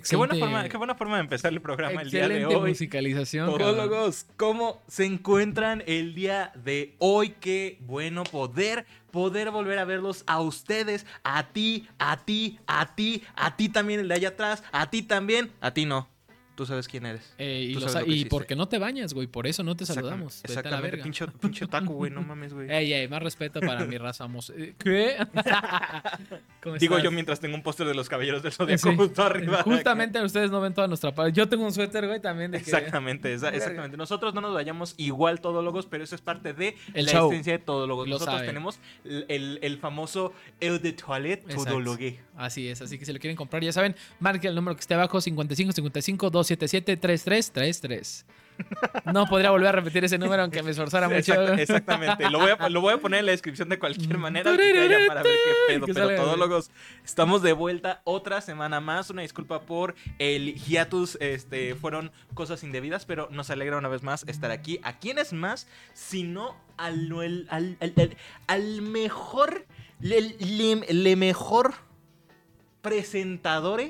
Qué buena, Excelente- forma, qué buena forma de empezar el programa el día de excelente hoy. musicalización. Todólogos, ¿cómo se encuentran el día de hoy? Qué bueno poder, poder volver a verlos a ustedes, a ti, a ti, a ti, a ti también el de allá atrás, a ti también, a ti no. Tú sabes quién eres. Eh, y sabes porque no te bañas, güey. Por eso no te saludamos. Vete Exactamente, verga. pinche, pinche taco, güey, no mames, güey. Ey, ey, más respeto para mi raza. mos- eh, ¿Qué? ¿Cómo Digo yo mientras tengo un póster de los caballeros del zodiaco Sí. justo arriba. Justamente ustedes no ven toda nuestra parte. Yo tengo un suéter, güey, también. De que... Exactamente, esa- exactamente. Nosotros no nos vayamos igual todólogos, pero eso es parte de El la show. esencia de todólogos. Lo Nosotros tenemos el, el- famoso El de Toilette. Todologue. Así es, así que si lo quieren comprar, ya saben, marquen el número que esté abajo, 55 55 277 3333. No podría volver a repetir ese número aunque me esforzara mucho. Exacta- exactamente. Lo voy, a, lo voy a poner en la descripción de cualquier manera. que te vaya para ver qué pedo. Que Pero todólogos, estamos de vuelta otra semana más. Una disculpa por el hiatus. Este, fueron cosas indebidas, pero nos alegra una vez más estar aquí. ¿A quién es más? Sino al, al, al, al- al mejor, le, le- le mejor presentador.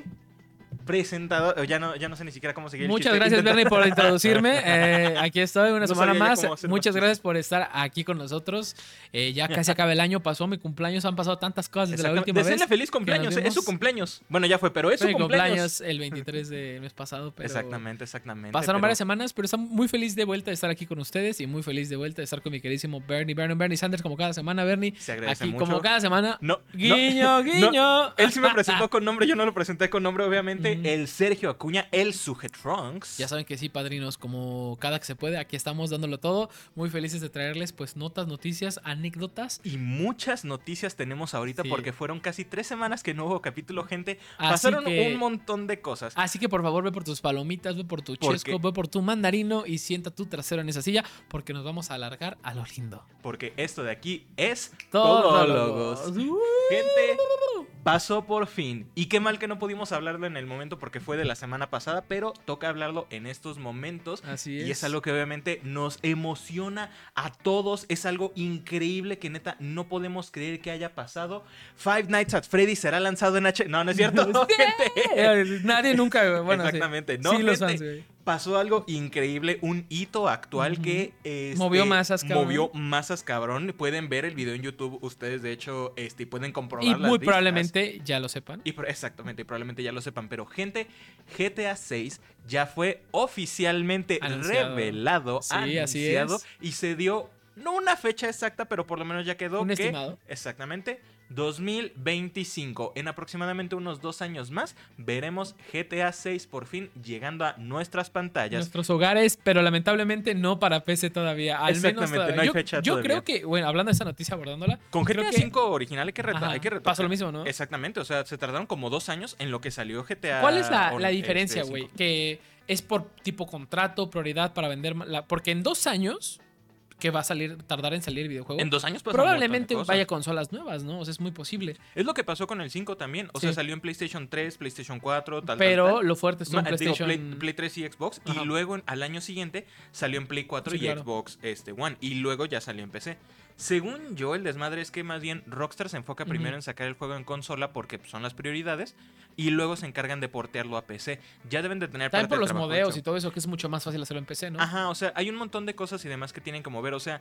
Presentador, ya no, ya no sé ni siquiera cómo seguir. Muchas gracias, Bernie, por introducirme. Eh, aquí estoy una No semana más. Muchas gracias por estar aquí con nosotros. Eh, ya casi acaba el año, pasó mi cumpleaños, han pasado tantas cosas desde la última Desearle vez. feliz cumpleaños, eh, es su cumpleaños. Bueno, ya fue, pero es Fue su mi cumpleaños. cumpleaños el 23 del mes pasado. Pero Exactamente, exactamente. Pasaron pero- varias semanas, pero estoy muy feliz de vuelta de estar aquí con ustedes y muy feliz de vuelta de estar con mi queridísimo Bernie, Bernie, Bernie Sanders, como cada semana, Bernie. Se agradece Aquí, mucho. como cada semana. No, Guiño, no, guiño. no. Él sí me presentó con nombre, yo no lo presenté con nombre, obviamente. El Sergio Acuña, el Sujetrunks. Ya saben que sí, padrinos, como cada que se puede, aquí estamos dándolo todo. Muy felices de traerles, pues, notas, noticias, anécdotas. Y muchas noticias tenemos ahorita Sí. porque fueron casi tres semanas que no hubo capítulo, gente. Así Pasaron que- un montón de cosas. Así que por favor, ve por tus palomitas, ve por tu Porque- chesco, ve por tu mandarino y sienta tu trasero en esa silla, porque nos vamos a alargar a lo lindo. Porque esto de aquí es Todólogos. Todólogos. Uh. Gente, pasó por fin. Y qué mal que no pudimos hablarlo en el momento porque fue de la semana pasada, pero toca hablarlo en estos momentos. Así es. Y es algo que obviamente nos emociona a todos. Es algo increíble que neta no podemos creer que haya pasado. Five Nights at Freddy's será lanzado en H. No, no es cierto. gente. Eh, Nadie nunca, bueno, sí. Exactamente. No, sí, los fans. Pasó algo increíble, un hito actual que este, Movió masas, cabrón. Movió masas, cabrón. Pueden ver el video en YouTube ustedes, de hecho, este, pueden comprobar Y las muy probablemente ya lo sepan. Y exactamente, y probablemente ya lo sepan. Pero, gente, GTA 6 ya fue oficialmente Anunciado. revelado, Sí, así anunciado, es. y se dio, no una fecha exacta, pero por lo menos ya quedó Un que, estimado. Exactamente. 2025. En aproximadamente unos dos años más veremos GTA 6 por fin llegando a nuestras pantallas. Nuestros hogares, pero lamentablemente no para PC todavía. Al menos Exactamente, todavía. no hay yo, fecha yo todavía. creo que, bueno, hablando de esta noticia, abordándola, Con GTA que- 5 original hay que, Ajá, hay que pasó lo mismo, ¿no? Exactamente, o sea, se tardaron como dos años en lo que salió GTA. ¿Cuál es la, este, diferencia, 5. güey? que es por tipo contrato, prioridad para vender. la- porque en dos años que va a salir, tardar en salir el videojuego. En dos años un de Probablemente vaya consolas nuevas, ¿no? O sea, es muy posible. Es lo que pasó con el 5 también. O sea, salió en PlayStation 3, PlayStation 4, tal, Pero tal. lo fuerte digo, PlayStation. Play, Play 3 y Xbox. Ajá. Y luego al año siguiente salió en Play 4 Sí, y claro. Xbox este, One. Y luego ya salió en PC. Según yo, el desmadre es que más bien Rockstar se enfoca primero en sacar el juego en consola porque pues, son las prioridades. Y luego se encargan de portearlo a PC. Ya deben de tener También parte por los modeos y todo eso, que es mucho más fácil hacerlo en PC, ¿no? Ajá, o sea, hay un montón de cosas y demás que tienen que mover. O sea,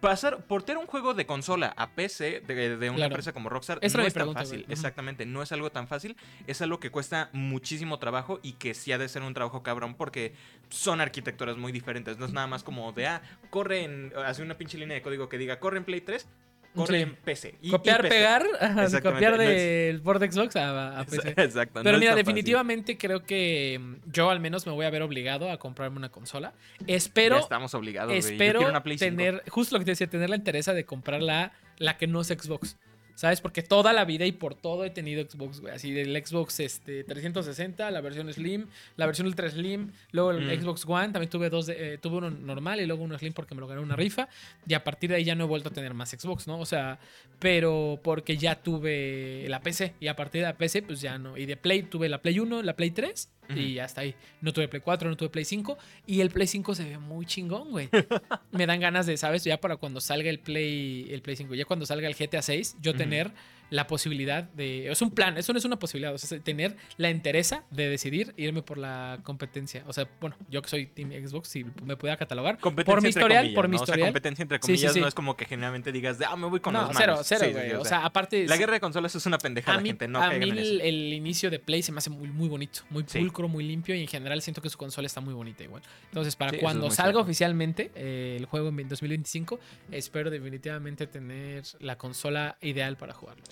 pasar, portear un juego de consola a PC de, de una Claro. empresa como Rockstar Esa no es tan pregunta, fácil. Exactamente, no es algo tan fácil. Es algo que cuesta muchísimo trabajo y que sí ha de ser un trabajo cabrón porque son arquitecturas muy diferentes. No es nada más como de, ah, corre en, hace una pinche línea de código que diga, corre en Play 3, corre Sí. en PC. Y- y copiar, PC. pegar, ajá, copiar no es- del port de Xbox a, a PC. Exacto. no Pero mira, fácil. definitivamente creo que mm, yo al menos me voy a ver obligado a comprarme una consola. Espero, ya estamos obligados. Yo espero una Play 5. tener, justo lo que te decía, tener la interés de comprar la, la que no es Xbox. ¿Sabes? Porque toda la vida y por todo he tenido Xbox, güey. Así del Xbox este, 360, la versión Slim, la versión Ultra Slim, luego el Mm. Xbox One, también tuve dos, de- eh, tuve uno normal y luego uno Slim porque me lo gané una rifa. Y a partir de ahí ya no he vuelto a tener más Xbox, ¿no? O sea, pero porque ya tuve la PC y a partir de la PC pues ya no. Y de Play tuve la Play 1, la Play 3 y hasta ahí. No tuve Play 4, no tuve Play 5 y el Play 5 se ve muy chingón, güey. Me dan ganas de, ¿sabes? Ya para cuando salga el Play el Play 5, ya cuando salga el GTA 6, yo tener la posibilidad de. Es un plan, eso no es una posibilidad. O sea, tener la entereza de decidir irme por la competencia. O sea, bueno, yo que soy Team Xbox, si me pudiera catalogar. Competencia por mi historial, comillas, por mi ¿no? O sea, historial. competencia entre Sí, sí, comillas sí. no es como que generalmente digas, de, ah, me voy con no, los cero, cero, güey. o sea, aparte. la guerra de consolas es una pendejada, mí, gente. No a mí en eso. el, inicio de Play se me hace muy, muy bonito, muy pulcro, muy limpio y en general siento que su consola está muy bonita igual. Entonces, para es cuando salga oficialmente eh, el juego en 2025, espero definitivamente tener la consola ideal para jugarlo.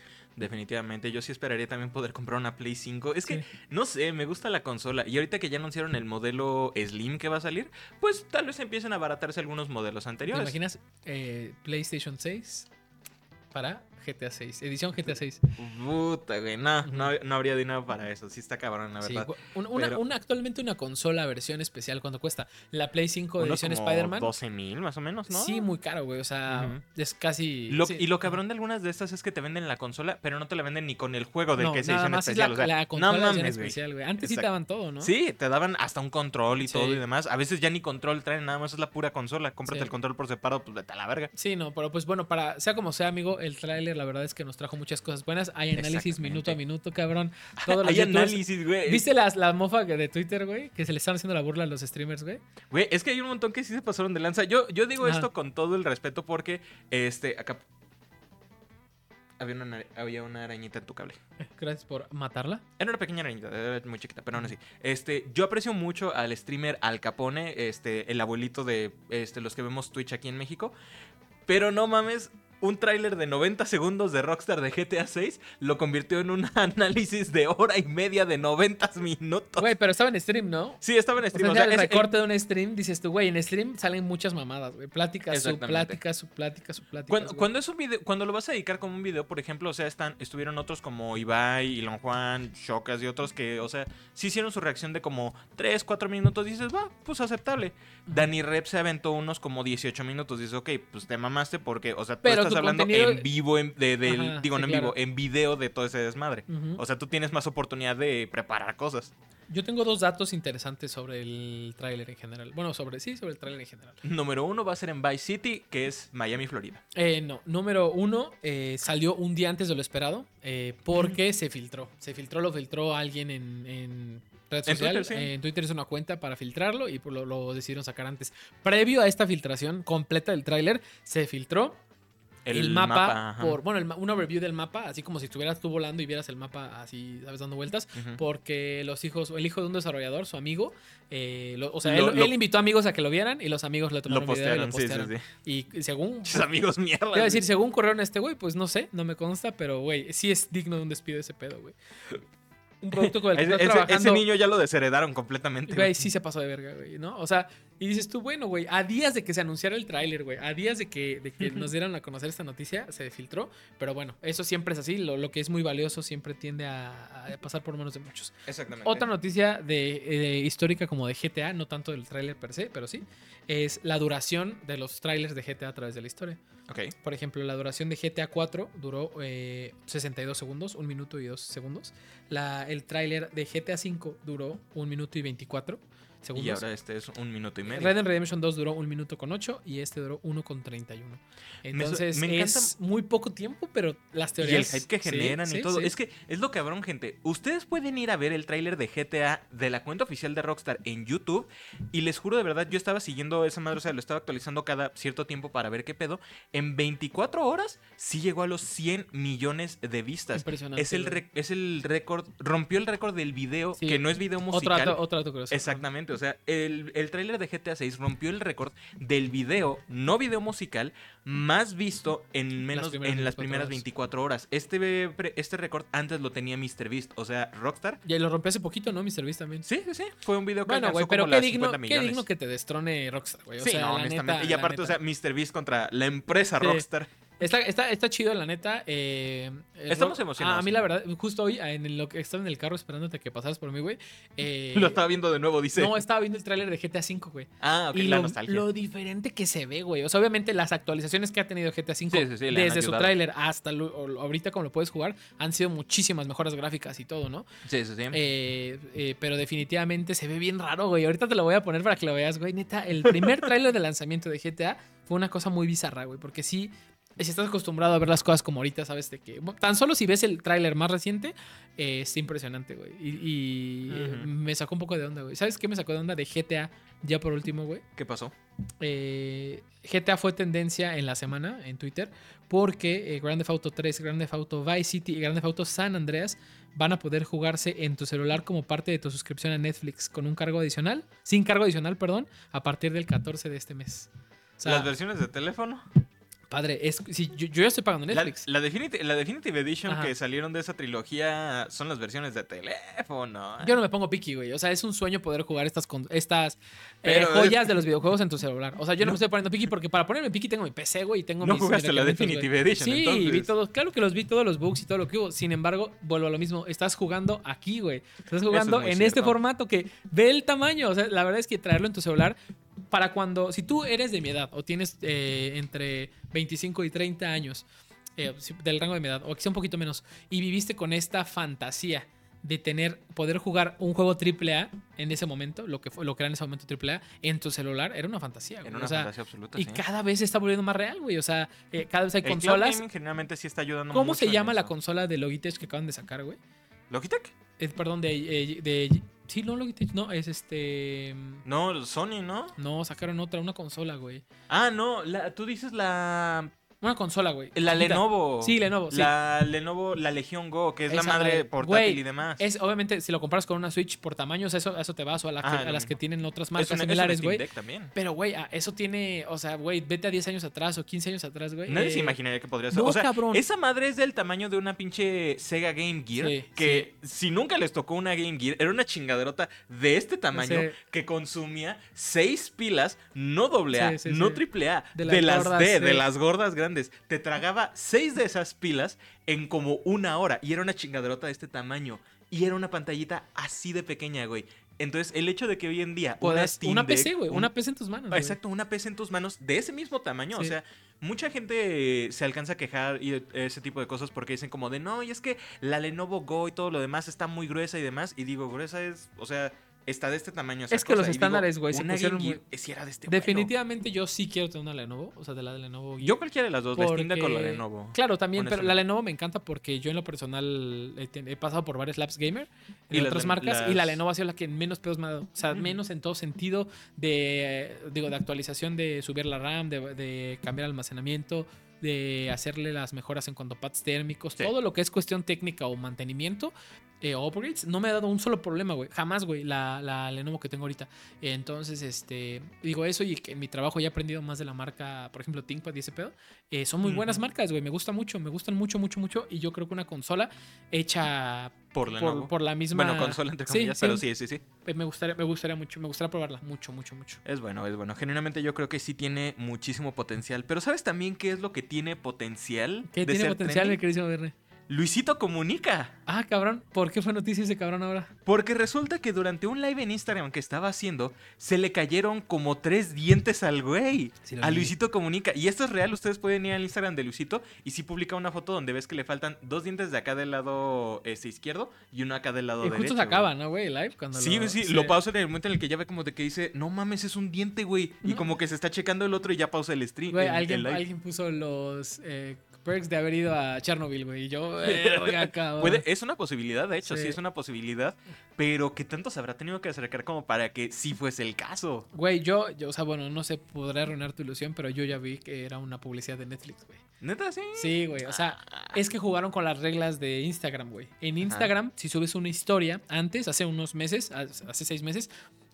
Definitivamente, yo sí esperaría también poder comprar una Play 5. Es que, no sé, me gusta la consola. Y ahorita que ya anunciaron el modelo Slim que va a salir, pues tal vez empiecen a abaratarse algunos modelos ¿Te anteriores. imaginas eh, PlayStation 6 para GTA 6? Edición GTA 6. Puta, güey, no, no, no habría dinero para eso. Sí está cabrón, la Sí, verdad. un- una, Pero- una- actualmente una consola versión especial, ¿cuánto cuesta? La Play 5 de edición Spider-Man. 12 mil más o menos, ¿no? Sí, muy caro, güey. O sea, es casi. Lo- sí. Y lo cabrón de algunas de estas es que te venden la consola, pero no te la venden ni con el juego del No, que nada edición más especial. es o sea, la, la no consola mames, güey. especial, güey. Antes sí te daban todo, ¿no? Sí, te daban hasta un control y Sí. todo y demás. A veces ya ni control traen, nada más es la pura consola. Cómprate Sí. el control por separado, pues vete a la verga. Sí, no, pero pues bueno, para sea como sea, amigo, el tráiler la verdad es que nos trajo muchas cosas buenas. Hay análisis minuto a minuto, cabrón. Todos Hay análisis, güey. ¿Viste las, la mofa de Twitter, güey? Que se le están haciendo la burla a los streamers, güey. Güey, es que hay un montón que sí se pasaron de lanza. Yo, yo digo Ajá. esto con todo el respeto porque, este, acá... Había una, había una arañita en tu cable. Gracias por matarla. Era una pequeña arañita, era muy chiquita, pero aún así. Este, yo aprecio mucho al streamer Al Capone, este, el abuelito de este, los que vemos Twitch aquí en México. Pero no mames, un tráiler de 90 segundos de Rockstar de GTA 6 lo convirtió en un análisis de hora y media de 90 minutos. Güey, pero estaba en stream, ¿no? Sí, estaba en O stream. sea, o sea, el es- el- recorte de un stream, dices tú, güey, en stream salen muchas mamadas, güey. Plática, su plática, su plática, su plática. Cuando, cuando es un video, cuando lo vas a dedicar como un video, por ejemplo, o sea, están, estuvieron otros como Ibai, Ilon Juan, Shokas y otros que, o sea, sí hicieron su reacción de como 3, 4 minutos, dices, va, pues aceptable. Dani Rep se aventó unos como 18 minutos, dices, ok, pues te mamaste porque, o sea, tú Pero estás hablando contenido- en vivo, en- de, Ajá, digo, sí, no en claro. vivo, en video de todo ese desmadre. O sea, tú tienes más oportunidad de preparar cosas. Yo tengo dos datos interesantes sobre el tráiler en general. Bueno, sobre sí, sobre el tráiler en general. Número uno va a ser en Vice City, que es Miami, Florida. Eh, no, número uno, eh, salió un día antes de lo esperado eh, porque se filtró. Se filtró, lo filtró alguien en, en red En social. Twitter, sí. En Twitter hizo una cuenta para filtrarlo y lo, lo decidieron sacar antes. Previo a esta filtración completa del tráiler, se filtró el, mapa, por, bueno, el una review del mapa, así como si estuvieras tú volando y vieras el mapa así, ¿sabes? Dando vueltas. Porque los hijos, el hijo de un desarrollador, su amigo, eh, lo- o sea, Lo- él, lo- él invitó amigos a que lo vieran y los amigos le Lo tomaron video y lo postearon, sí, sí, postearon. sí. Y según Muchos amigos mierda. iba a decir, según corrieron a este güey, pues no sé, no me consta, pero güey, sí es digno de un despido ese pedo, güey. Un producto con el que ese- trabajando. ese niño ya lo desheredaron completamente. Güey, sí se pasó de verga, güey, ¿no? O sea, y dices tú, bueno, güey, a días de que se anunciara el tráiler, güey, a días de que, de que nos dieran a conocer esta noticia, se filtró, pero bueno, eso siempre es así, lo, lo que es muy valioso siempre tiende a, a pasar por manos de muchos. Exactamente. Otra noticia de, de histórica como de GTA, no tanto del tráiler per se, pero sí, es la duración de los trailers de GTA a través de la historia. Ok. Por ejemplo, la duración de GTA 4 duró eh, 62 segundos, un minuto y dos segundos. La, el tráiler de GTA 5 duró un minuto y 24 segundos. Y ahora este es un minuto y medio. Red Dead Redemption 2 duró un minuto con 8 y este duró 1 con 31. Entonces me encanta- es muy poco tiempo, pero las Y el teorías... hype que sí, generan y sí, todo. sí. Es que es lo cabrón, gente. Ustedes pueden ir a ver el tráiler de GTA de la cuenta oficial de Rockstar en YouTube. Y les juro de verdad, yo estaba siguiendo esa madre, o sea, lo estaba actualizando cada cierto tiempo para ver qué pedo. En 24 horas sí llegó a los 100 millones de vistas. Impresionante. Es el, es el récord, rompió el récord del video, que no es video Otro musical. dato, otro dato curioso. Exactamente, o sea, el, el tráiler de GTA 6 rompió el récord del video, no video musical, más visto en menos primeras en las 24 primeras horas. 24 horas. Este, este récord antes lo tenía MrBeast, o sea, Rockstar. Ya lo rompió hace poquito, ¿no? Mr. Beast también. Sí, sí, sí, fue un video que Bueno, güey, pero como qué las digno, 50 qué digno que te destrone Rockstar, güey. O sí, sea, no, la honestamente. neta, y aparte, o sea, MrBeast contra la empresa Sí. Rockstar. Está, está, está chido, la neta. eh, Estamos emocionados. A mí, la verdad, justo hoy, ah, en lo que estaba en el carro esperándote que pasaras por mí, güey. eh, Lo estaba viendo de nuevo, dice. No, estaba viendo el tráiler de GTA V, güey. ah, ok, y la lo, nostalgia. lo diferente que se ve, güey. O sea, obviamente las actualizaciones que ha tenido GTA V Sí, sí, sí, desde su tráiler hasta lo- ahorita como lo puedes jugar, han sido muchísimas mejoras gráficas y todo, ¿no? Sí, sí, sí. Eh, pero definitivamente se ve bien raro, güey. Ahorita te lo voy a poner para que lo veas, güey. Neta, el primer tráiler de lanzamiento de GTA fue una cosa muy bizarra, güey. Porque sí, si estás acostumbrado a ver las cosas como ahorita, sabes de que tan solo si ves el tráiler más reciente, eh, es impresionante, güey. Y, me sacó un poco de onda, güey. ¿Sabes qué me sacó de onda de GTA ya por último, güey? ¿Qué pasó? Eh, GTA fue tendencia en la semana en Twitter porque eh, Grand Theft Auto 3, Grand Theft Auto Vice City y Grand Theft Auto San Andreas van a poder jugarse en tu celular como parte de tu suscripción a Netflix con un cargo adicional, sin cargo adicional, perdón, a partir del 14 de este mes. O sea, ¿Las versiones de teléfono? Padre, es, si, yo, yo ya estoy pagando La, Netflix. la Definiti- la Definitive Edition Ajá. que salieron de esa trilogía son las versiones de teléfono. Yo no me pongo picky, güey. O sea, es un sueño poder jugar estas, estas eh, Pero joyas es- de los videojuegos en tu celular. O sea, yo no, No. me estoy poniendo picky porque para ponerme picky tengo mi PC, güey, y tengo No mis jugaste la. Definitive Edition, Sí, entonces. vi todos. Claro que los vi todos los bugs y todo lo que hubo. Sin embargo, vuelvo a lo mismo. Estás jugando aquí, güey. Estás jugando en cierto. este formato que ve el tamaño. O sea, la verdad es que traerlo en tu celular para cuando, si tú eres de mi edad o tienes eh, entre 25 y 30 años eh, del rango de mi edad, o quizá un poquito menos, y viviste con esta fantasía de tener, poder jugar un juego AAA en ese momento, lo que fue, lo que era en ese momento AAA, en tu celular, era una fantasía, güey. En una o sea, fantasía absoluta. y sí. cada vez se está volviendo más real, güey. O sea, eh, cada vez hay El consolas. gaming generalmente sí está ayudando ¿Cómo mucho se llama la consola de Logitech que acaban de sacar, güey? ¿Logitech? Perdón, de, de. Sí, no, Logitech, no, es este. No, Sony, ¿no? No, sacaron otra, una consola, güey. Ah, no, la, tú dices la Una consola, güey. la chiquita. Lenovo. Sí, Lenovo, sí. La Lenovo, la Legion Go, que es la Esa madre madre. portátil y demás. Es, obviamente, si lo comparas con una Switch por tamaños, eso, eso te vas o a, la que- Ah, a las que tienen otras marcas una- similares, güey. También. Pero, güey, eso tiene, o sea, güey, vete a 10 años atrás o 15 años atrás, güey. Nadie se eh, imaginaría que podría ser. no, o sea, cabrón. esa madre es del tamaño de una pinche Sega Game Gear. Sí, que si nunca les tocó una Game Gear, era una chingaderota de este tamaño Sí. que consumía seis pilas, no doble A, no triple A, De de, las gordas, de sí. las gordas grandes. Te tragaba seis de esas pilas en como una hora. Y era una chingaderota de este tamaño. Y era una pantallita así de pequeña, güey. Entonces, el hecho de que hoy en día una, Puedas- Steam una PC, güey. un- Una PC en tus manos. Exacto, una PC en tus manos de ese mismo tamaño. O sea, mucha gente se alcanza a quejar y ese tipo de cosas porque dicen como de no, y es que la Lenovo Go y todo lo demás está muy gruesa y demás. Y digo, gruesa es, o sea, está de este tamaño. esa Es que los. Y estándares, güey, se pusieron muy- sí era de este. Definitivamente yo sí quiero tener una Lenovo, o sea, de la de Lenovo. Yo cualquiera de las dos, Deck o la porque- Lenovo. Claro, también, pero la. Lenovo me encanta porque yo en lo personal he, pasado por varios labs gamer Y en otras marcas y la Lenovo ha sido la que menos pedos me ha dado. O sea, Ujú. menos en todo sentido de, digo, de actualización, de subir la RAM, de, de cambiar almacenamiento, de hacerle las mejoras en cuanto a pads térmicos, Sí. todo lo que es cuestión técnica o mantenimiento. Eh, upgrades, no me ha dado un solo problema, güey. Jamás, güey, la, la Lenovo que tengo ahorita. Entonces, este, digo eso y que en mi trabajo ya he aprendido más de la marca, por ejemplo, ThinkPad y ese pedo. Eh, son muy buenas marcas, güey. Me gusta mucho, me gustan mucho, mucho, mucho. Y yo creo que una consola hecha Por por, por la misma. Bueno, consola entre comillas, sí. pero sí, sí, sí. eh, Me gustaría, me gustaría mucho, me gustaría probarla. Mucho, mucho, mucho. Es bueno, es bueno. Genuinamente yo creo que sí tiene muchísimo potencial. Pero ¿sabes también qué es lo que tiene potencial? ¿Qué de tiene ser potencial, mi queridísimo Verne? Luisito comunica. Ah, cabrón. ¿Por qué fue noticia ese cabrón ahora? Porque resulta que durante un live en Instagram que estaba haciendo, se le cayeron como tres dientes al güey. Sí a vi. Luisito Comunica. Y esto es real, ustedes pueden ir al Instagram de Luisito y sí publica una foto donde ves que le faltan dos dientes de acá del lado este, izquierdo y uno acá del lado Y derecho. justo se acaba, ¿no, güey? Live. Cuando Sí, lo, sí, se- lo pausa en el momento en el que ya ve como de que dice, no mames, es un diente, güey. Y como que se está checando el otro y ya pausa el stream. Güey, el- el alguien, live. alguien puso los eh, perks de haber ido a Chernobyl, güey. Y yo, eh, oiga, cabrón. Es una posibilidad, de hecho, sí. Sí. es una posibilidad, pero que tanto se habrá tenido que acercar como para que sí fuese el caso. Güey, yo, yo, o sea, bueno, no sé, podré arruinar tu ilusión, pero yo ya vi que era una publicidad de Netflix, güey. Neta, sí. Sí, güey. O sea, es que jugaron con las reglas de Instagram, güey. En Instagram, si subes una historia antes, hace unos meses, hace seis meses,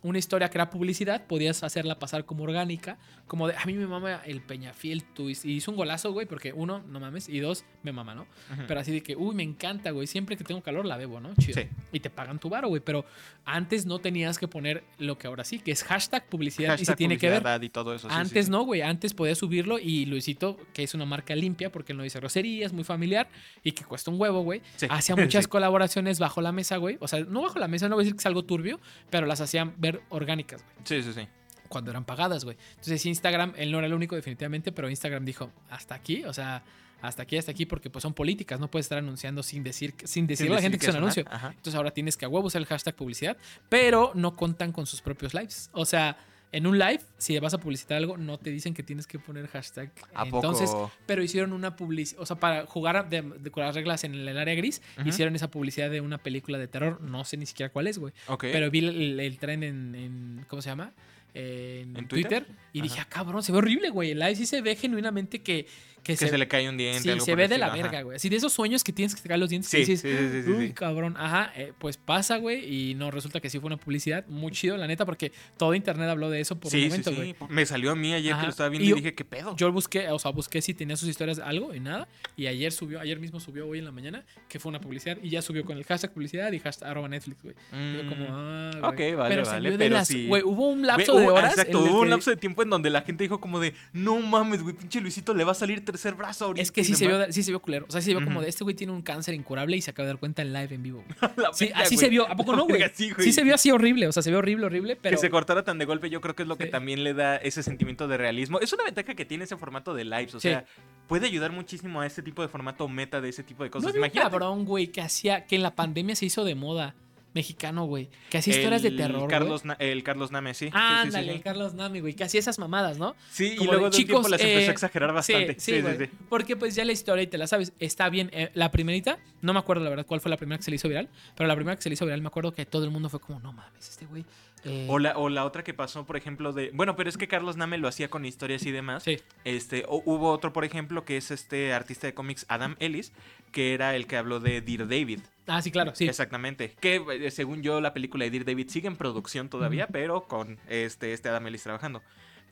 una historia que era publicidad, podías hacerla pasar como orgánica, como de, a mí me mama el Peñafiel twist. Y hizo un golazo, güey, porque uno, no mames, y dos, me mama, ¿no? Pero así de que, uy, me encanta, güey. Siempre que tengo calor la bebo, ¿no? Chido. Sí. Y te pagan tu varo, güey. Pero antes no tenías que poner lo que ahora sí, que es hashtag publicidad y se Hashtag tiene que ver. y todo eso. sí, sí, Antes sí. no, güey. Antes podías subirlo y Luisito, que es una marca limpia porque él no dice groserías, muy familiar y que cuesta un huevo, güey. Hacía muchas colaboraciones bajo la mesa, güey. O sea, no bajo la mesa, no voy a decir que es algo turbio, pero las hacían ver orgánicas, güey. Sí, sí, sí. Cuando eran pagadas, güey. Entonces Instagram, él no era el único definitivamente, pero Instagram dijo, hasta aquí, o sea, hasta aquí, hasta aquí, porque pues son políticas, no puedes estar anunciando sin decir, sin decirle a la gente que es un anuncio. Ajá. Entonces ahora tienes que a huevo usar el hashtag publicidad, pero no contan con sus propios lives. O sea, En un live, si vas a publicitar algo, no te dicen que tienes que poner hashtag. ¿A Entonces, poco? pero hicieron una publicidad, o sea, para jugar de- de- con las reglas en el área gris, hicieron esa publicidad de una película de terror, no sé ni siquiera cuál es, güey. Pero vi el, el tren en, en- ¿cómo se llama? En, ¿En Twitter? Twitter? y dije, ah, cabrón, se ve horrible, güey. El live sí se ve genuinamente que, que, que se, le cae un diente. sí, algo se ve de la ajá. verga, güey. Así de esos sueños que tienes que sacar los dientes Sí, que sí, dices, sí, Uy, cabrón. Ajá, eh, pues pasa, güey. Y no, resulta que sí fue una publicidad muy chido, la neta, porque todo internet habló de eso por un momento, sí. güey. Me salió a mí ayer Ajá. que lo estaba viendo Y dije, ¿qué pedo? Yo busqué, o sea, busqué si tenía sus historias algo y nada. Y ayer subió, ayer mismo subió hoy en la mañana, que fue una publicidad. Y ya subió con el hashtag publicidad y hashtag arroba Netflix, güey. Mm. como, ah, Ok, güey. vale, pero vale, de pero las- sí. Güey, hubo un lapso de hubo- horas. Exacto, hubo un lapso de tiempo en donde la gente dijo como de, no mames, güey, pinche Luisito le va a salir tercer brazo ahorita. Es que sí se, demás". vio, sí se vio culero. O sea, sí se vio como de este güey tiene un cáncer incurable y se acaba de dar cuenta en live en vivo. La Sí, así güey. se vio. ¿A poco no, güey? Sí, güey. Sí se vio así horrible. O sea, se vio horrible, horrible, pero. Que se cortara tan de golpe, yo creo que es lo que también le da ese sentimiento de realismo. Es una ventaja que tiene ese formato de lives, o sea, puede ayudar muchísimo a este tipo de formato meta de ese tipo de No cosas. un Imagínate. cabrón, güey, que hacía. Que en la pandemia se hizo de moda. Mexicano, güey. Que hacía historias de terror. Carlos, Na- el Carlos Name, sí. Ah, sí, ándale, sí. el Carlos Nami, güey. Que hacía esas mamadas, ¿no? Sí, y luego de, de un tiempo las empezó eh, a exagerar bastante. Sí, sí, güey. Porque pues ya la historia y te la sabes. Está bien. eh, la primerita, no me acuerdo la verdad cuál fue la primera que se le hizo viral, pero la primera que se le hizo viral me acuerdo que todo el mundo fue como, no mames, este güey. Eh, O la, o la otra que pasó, por ejemplo, de. Bueno, pero es que Carlos Name lo hacía con historias y demás. Sí, Este, o- hubo otro, por ejemplo, que es este artista de cómics, Adam Ellis, que era el que habló de Dear David. ah, sí, claro, sí. Exactamente. Que eh, según yo, la película de Dear David sigue en producción todavía, pero con este, este Adam Ellis trabajando.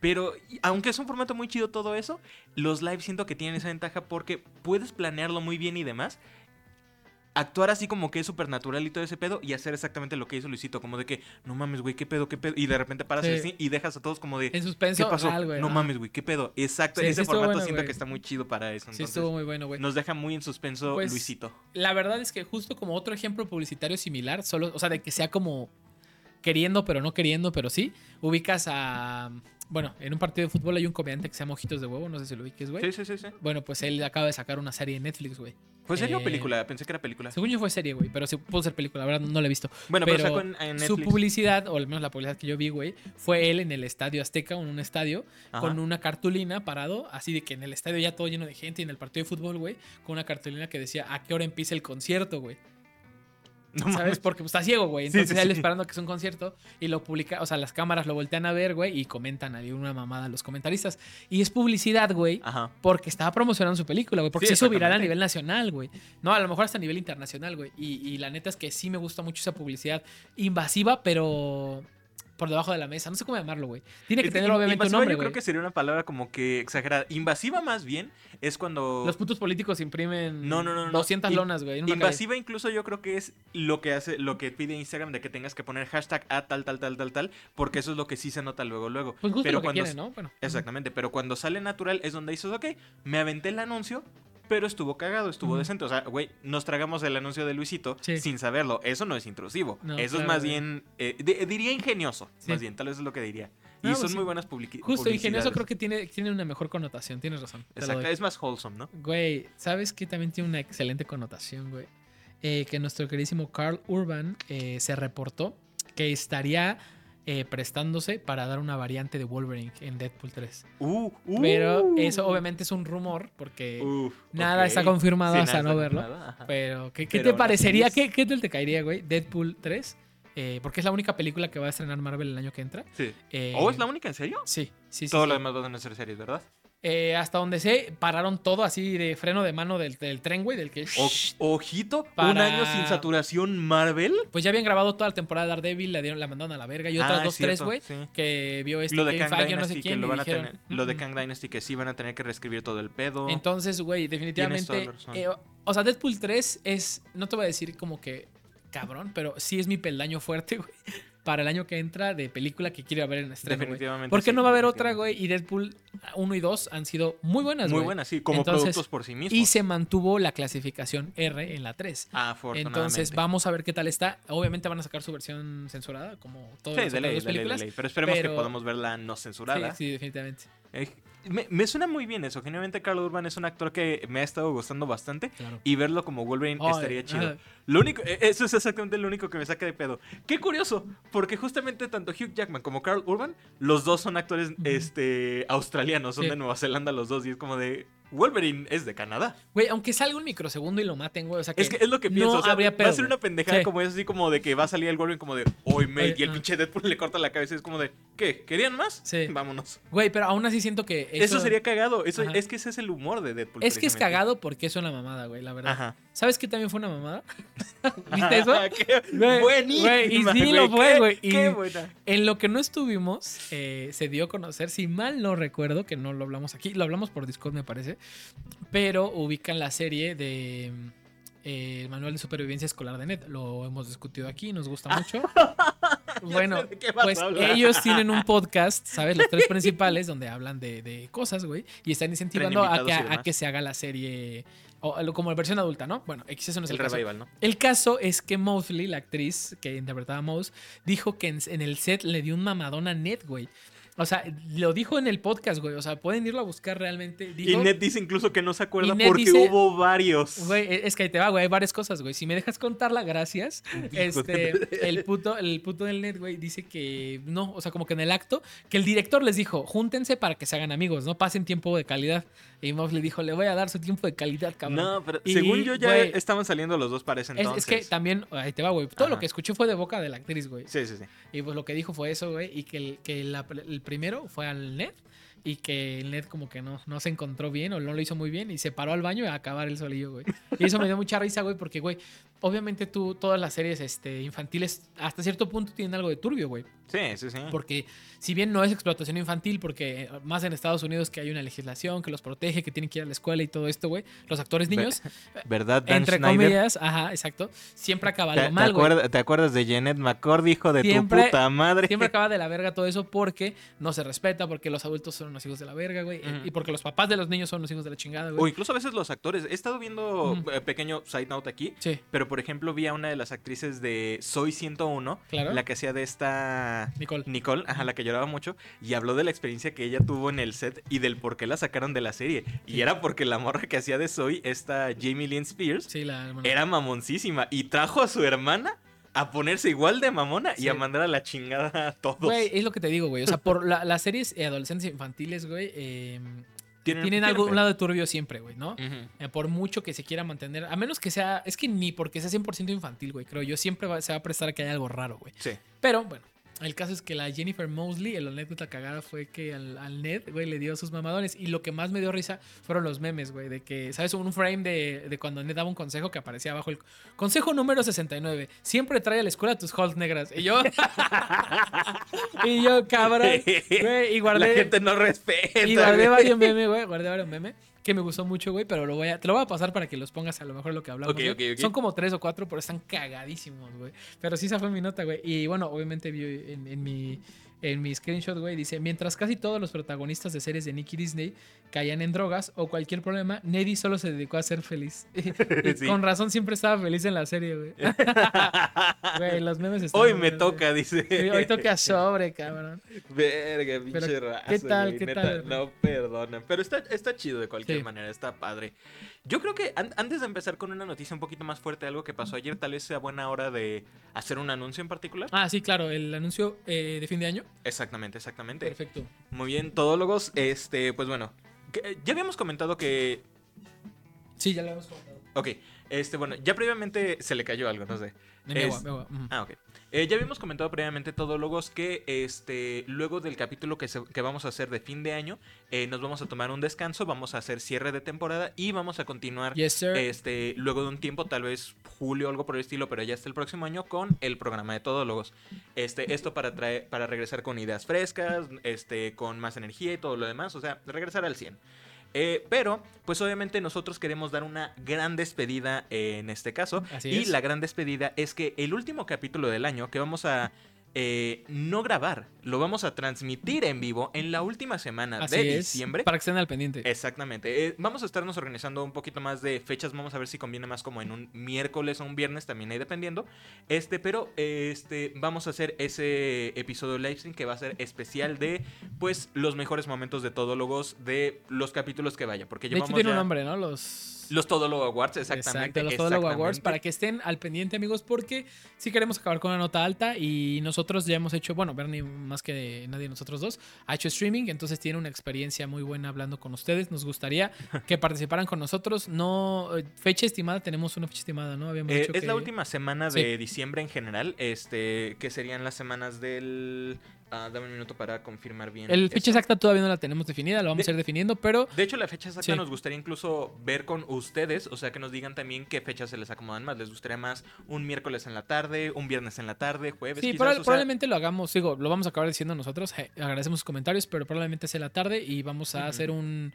Pero aunque es un formato muy chido todo eso, los lives siento que tienen esa ventaja porque puedes planearlo muy bien y demás. Actuar así como que es súper natural y todo ese pedo y hacer exactamente lo que hizo Luisito, como de que, no mames, güey, qué pedo, qué pedo. Y de repente paras Sí. así y dejas a todos como de, En suspenso, ¿qué pasó? no mames, güey, qué pedo. Exacto, Sí, ese sí formato bueno, siento que está muy chido para eso. Sí, Entonces, estuvo muy bueno, güey. nos deja muy en suspenso Pues, Luisito. La verdad es que justo como otro ejemplo publicitario similar, solo, o sea, de que sea como queriendo, pero no queriendo, pero sí, ubicas a. Bueno, en un partido de fútbol hay un comediante que se llama Ojitos de Huevo, no sé si lo ubiques, güey. Sí, sí, sí, sí. Bueno, pues él acaba de sacar una serie en Netflix, güey. ¿Fue serie o Eh, película? Pensé que era película. Según yo fue serie, güey, pero sí pudo ser película, la verdad no la he visto. Bueno, pero, pero sacó en, en Su publicidad, o al menos la publicidad que yo vi, güey, fue él en el Estadio Azteca, en un estadio, Ajá. con una cartulina parado, así de que en el estadio ya todo lleno de gente y en el partido de fútbol, güey, con una cartulina que decía a qué hora empieza el concierto, güey. No ¿Sabes? mames. Porque pues, está ciego, güey. Entonces sí, él sí. esperando que es un concierto y lo publica, o sea, las cámaras lo voltean a ver, güey, y comentan ahí una mamada a los comentaristas. Y es publicidad, güey. Porque estaba promocionando su película, güey. Porque Sí, se hizo viral a nivel nacional, güey. No, a lo mejor hasta a nivel internacional, güey. Y, y la neta es que sí me gusta mucho esa publicidad invasiva, pero por debajo de la mesa. No sé cómo llamarlo, güey. Tiene que Es tener obviamente un nombre, Yo creo que sería una palabra como que exagerada. Invasiva más bien es cuando... Los putos políticos imprimen No, no, no, no. 200 In- lonas, güey. calle. Invasiva incluso yo creo que es lo que hace, lo que pide Instagram de que tengas que poner hashtag a tal, tal, tal, tal, tal, porque eso es lo que sí se nota luego, luego. Pues justo pero lo que cuando quieren, ¿no? Bueno. Exactamente, pero cuando sale natural es donde dices, ok, me aventé el anuncio, pero estuvo cagado, estuvo decente. O sea, güey, nos tragamos el anuncio de Luisito Sí. sin saberlo. Eso no es intrusivo. No, Eso claro, es más güey. bien, eh, de- diría ingenioso, Sí. más bien, tal vez es lo que diría. Y No, pues son sí. muy buenas publici- Justo ingenioso publicidades. creo que tiene, tiene una mejor connotación. Tienes razón. Exacto, es más wholesome, ¿no? Güey, ¿sabes qué también tiene una excelente connotación, güey? Eh, que nuestro queridísimo Carl Urban eh, se reportó que estaría eh, prestándose para dar una variante de Wolverine en Deadpool 3. Uh, uh, Pero eso obviamente es un rumor porque nada está confirmado Sí, hasta no verlo. Pero, ¿qué, qué Pero te parecería? ¿Qué, ¿Qué tal te caería, güey? Deadpool 3. Eh, porque es la única película que va a estrenar Marvel el año que entra. Sí. Eh, ¿Oh, es la única en serio? Sí, sí, sí. Todo sí. lo demás van a ser series, ¿verdad? Eh, hasta donde sé, pararon todo así de freno de mano del, del tren, güey, del que... O- ojito, un Para- año sin saturación Marvel. Pues ya habían grabado toda la temporada de Daredevil, la, dieron, la mandaron a la verga. Y otras Ah, dos, es tres, güey, sí. que vio este lo de Kang Feige, no sé Dynasty quién, que lo y van a dijeron, tener. Lo de "Mm". Kang Dynasty que sí van a tener que reescribir todo el pedo. Entonces, güey, definitivamente... eh, o sea, Deadpool 3 es... No te voy a decir como que cabrón, pero sí es mi peldaño fuerte, güey. Para el año que entra de película que quiero ver en estreno, definitivamente. Porque sí, no va a haber otra, güey. Y Deadpool 1 y 2 han sido muy buenas, Muy buenas, sí, como Entonces, productos por sí mismos. Y se mantuvo la clasificación R en la 3. Afortunadamente. Entonces vamos a ver qué tal está. Obviamente van a sacar su versión censurada, como todas Sí, las de ley, dos de ley, de películas. ley. Pero esperemos pero- que podamos verla no censurada. Sí, sí, definitivamente. Eh, me, me suena muy bien eso. Genuinamente, Carl Urban es un actor que me ha estado gustando bastante. Claro. Y verlo como Wolverine estaría chido. ajá. Lo único, eh, eso es exactamente lo único que me saca de pedo. Qué curioso, porque justamente tanto Hugh Jackman como Carl Urban, los dos son actores este, australianos, son Sí. de Nueva Zelanda los dos, y es como de. Wolverine es de Canadá. Güey, aunque salga un microsegundo y lo maten, güey. O sea que. Es que es lo que pienso. no o sea, habría va pedo, a ser una pendejada Sí. como es así como de que va a salir el Wolverine como de, hoy mate, Oye, y el ah. pinche Deadpool le corta la cabeza y es como de, ¿qué? ¿Querían más? Sí. Vámonos. Güey, pero aún así siento que. Eso, sería cagado. Eso, Ajá. es que ese es el humor de Deadpool. Es que es cagado porque es una mamada, güey, la verdad. Ajá. ¿Sabes qué también fue una mamada? ¿Viste eso? Güey, buenísima, güey, y sí lo fue, güey, Qué buena. En lo que no estuvimos, eh, se dio a conocer, si mal no recuerdo, que no lo hablamos aquí, lo hablamos por Discord, me parece, pero ubican la serie de eh, el Manual de Supervivencia Escolar de Net. Lo hemos discutido aquí, nos gusta mucho. bueno, pues ellos tienen un podcast, ¿sabes? Los tres principales, donde hablan de, de cosas, güey, y están incentivando a que se haga la serie. O, como la versión adulta, ¿no? Bueno, X eso no es el, El caso. revival, ¿no? El caso es que Mosley, la actriz que interpretaba a Mouse, dijo que en, en el set le dio un mamadón a Ned, güey. O sea, lo dijo en el podcast, güey. O sea, pueden irlo a buscar realmente. Y Ned dice incluso que no se acuerda Ned porque dice- hubo varios. Güey, e, es que ahí te va, güey. Hay varias cosas, güey. Si me dejas contarla, gracias. Este, el puto, el puto del net, güey, dice que no, o sea, como que en el acto, que el director les dijo, júntense para que se hagan amigos, no pasen tiempo de calidad. Y Mosley dijo, le voy a dar su tiempo de calidad, cabrón. No, pero Y, según yo ya güey, estaban saliendo los dos para ese Es, entonces. es que también, ahí te va, güey. Todo lo que escuché fue de boca de la actriz, güey. Sí, sí, sí. Y pues lo que dijo fue eso, güey. Y que, el, que la- el primero fue al net. Y que el net como que no, no se encontró bien o no lo hizo muy bien. Y se paró al baño a acabar el solillo, güey. Y eso me dio mucha risa, güey. Porque, güey, obviamente tú, todas las series este, infantiles hasta cierto punto tienen algo de turbio, güey. Sí, sí, sí. Porque si bien no es explotación infantil, porque eh, más en Estados Unidos que hay una legislación que los protege, que tienen que ir a la escuela y todo esto, güey. Los actores niños, ¿Verdad, Dan entre Schneider? comillas, ajá, exacto. Siempre acaba ¿Te, algo mal, güey. te acuerdas de Janet McCord, hijo de Siempre- tu puta madre? Siempre acaba de la verga todo eso porque no se respeta, porque los adultos son los hijos de la verga, güey. Ujú. Y porque los papás de los niños son los hijos de la chingada, O güey. incluso a veces los actores. He estado viendo, eh, pequeño side note aquí, Sí, pero por ejemplo vi a una de las actrices de Soy 101, Claro. la que hacía de esta... Nicole. Nicole, ajá, la que lloraba mucho, y habló de la experiencia que ella tuvo en el set y del por qué la sacaron de la serie. Y era porque la morra que hacía de Soy, esta Jamie Lynn Spears, Sí, la hermana. era mamoncísima y trajo a su hermana a ponerse igual de mamona y a mandar a la chingada a todos. Güey, es lo que te digo, güey. O sea, por la- las series adolescentes infantiles, güey, eh, tienen, algo, un lado de turbio siempre, güey, ¿no? Eh, por mucho que se quiera mantener, a menos que sea, es que ni porque sea 100% infantil, güey, creo yo, siempre va- se va a prestar a que haya algo raro, güey. Sí. Pero, bueno, el caso es que la Jennifer Mosley, el anécdota cagada fue que al, al Ned, güey, le dio sus mamadones. Y lo que más me dio risa fueron los memes, güey, de que, ¿sabes? Un frame de, de cuando Ned daba un consejo que aparecía abajo el consejo número 69. Siempre trae a la escuela tus halls negras. Y yo, y yo, cabrón, güey, y guardé. La gente no respeta. Y guardé güey. varios memes, güey. Guardé varios memes que me gustó mucho, güey. Pero lo voy a, te lo voy a pasar para que los pongas a lo mejor lo que hablamos. Son como tres o cuatro, pero están cagadísimos, güey. Pero sí, esa fue mi nota, güey. Y bueno, obviamente vi en, en mi. En mi screenshot, güey, dice, mientras casi todos los protagonistas de series de Nicky Disney caían en drogas o cualquier problema, Neddy solo se dedicó a ser feliz. Y Sí. Con razón siempre estaba feliz en la serie, güey. Güey, los memes están... Hoy me toca, dice. Sí, Hoy toca sobre, cabrón. Verga, pinche raza, ¿qué tal, güey, qué neta, tal? No perdonan. Pero está, está chido de cualquier Sí. manera, está padre. Yo creo que an- antes de empezar con una noticia un poquito más fuerte, algo que pasó ayer, tal vez sea buena hora de hacer un anuncio en particular. Ah, sí, claro, el anuncio eh, de fin de año. Exactamente, exactamente. Perfecto. Muy bien, todólogos. Este, pues bueno, ya habíamos comentado que. Sí, ya lo hemos comentado. Ok, este, bueno, ya previamente se le cayó algo, no sé. Es-. Ah, ok. Eh, ya habíamos comentado previamente, todólogos, que este, luego del capítulo que, se- que vamos a hacer de fin de año, eh, nos vamos a tomar un descanso, vamos a hacer cierre de temporada y vamos a continuar Yes, este, luego de un tiempo, tal vez julio o algo por el estilo, pero ya hasta el próximo año, con el programa de Todólogos. Este, esto para, traer, para regresar con ideas frescas, este, con más energía y todo lo demás, o sea, regresar al 100. Eh, pero, pues obviamente nosotros queremos dar una gran despedida en este caso. Así y es. la gran despedida es que el último capítulo del año, que vamos a eh, no grabar, lo vamos a transmitir en vivo en la última semana Así de es, diciembre. Para que estén al pendiente. Exactamente. Eh, vamos a estarnos organizando un poquito más de fechas. Vamos a ver si conviene más como en un miércoles o un viernes, también ahí dependiendo. Este, pero este, vamos a hacer ese episodio live stream que va a ser especial de pues los mejores momentos de Todólogos de los capítulos que vaya. Porque de llevamos hecho, tiene un ya- nombre, ¿no? Los. Los Todólogo Awards, exactamente. Exacto, los Todólogo Awards, para que estén al pendiente, amigos, porque sí queremos acabar con una nota alta y nosotros ya hemos hecho, bueno, Bernie más que nadie de nosotros dos, ha hecho streaming, entonces tiene una experiencia muy buena hablando con ustedes. Nos gustaría que participaran con nosotros. No, eh, fecha estimada, tenemos una fecha estimada, ¿no? Habíamos Eh, dicho es que- la última semana Sí. de diciembre en general, este, que serían las semanas del... ah, dame un minuto para confirmar bien. El fecha eso. exacta todavía no la tenemos definida, la vamos De- a ir definiendo, pero De hecho, la fecha exacta Sí. nos gustaría incluso ver con ustedes, o sea, que nos digan también qué fechas se les acomodan más. ¿Les gustaría más un miércoles en la tarde, un viernes en la tarde, jueves? Sí, quizás? O sea, probablemente lo hagamos, digo, lo vamos a acabar diciendo nosotros. eh, agradecemos sus comentarios, pero probablemente sea la tarde y vamos a hacer un,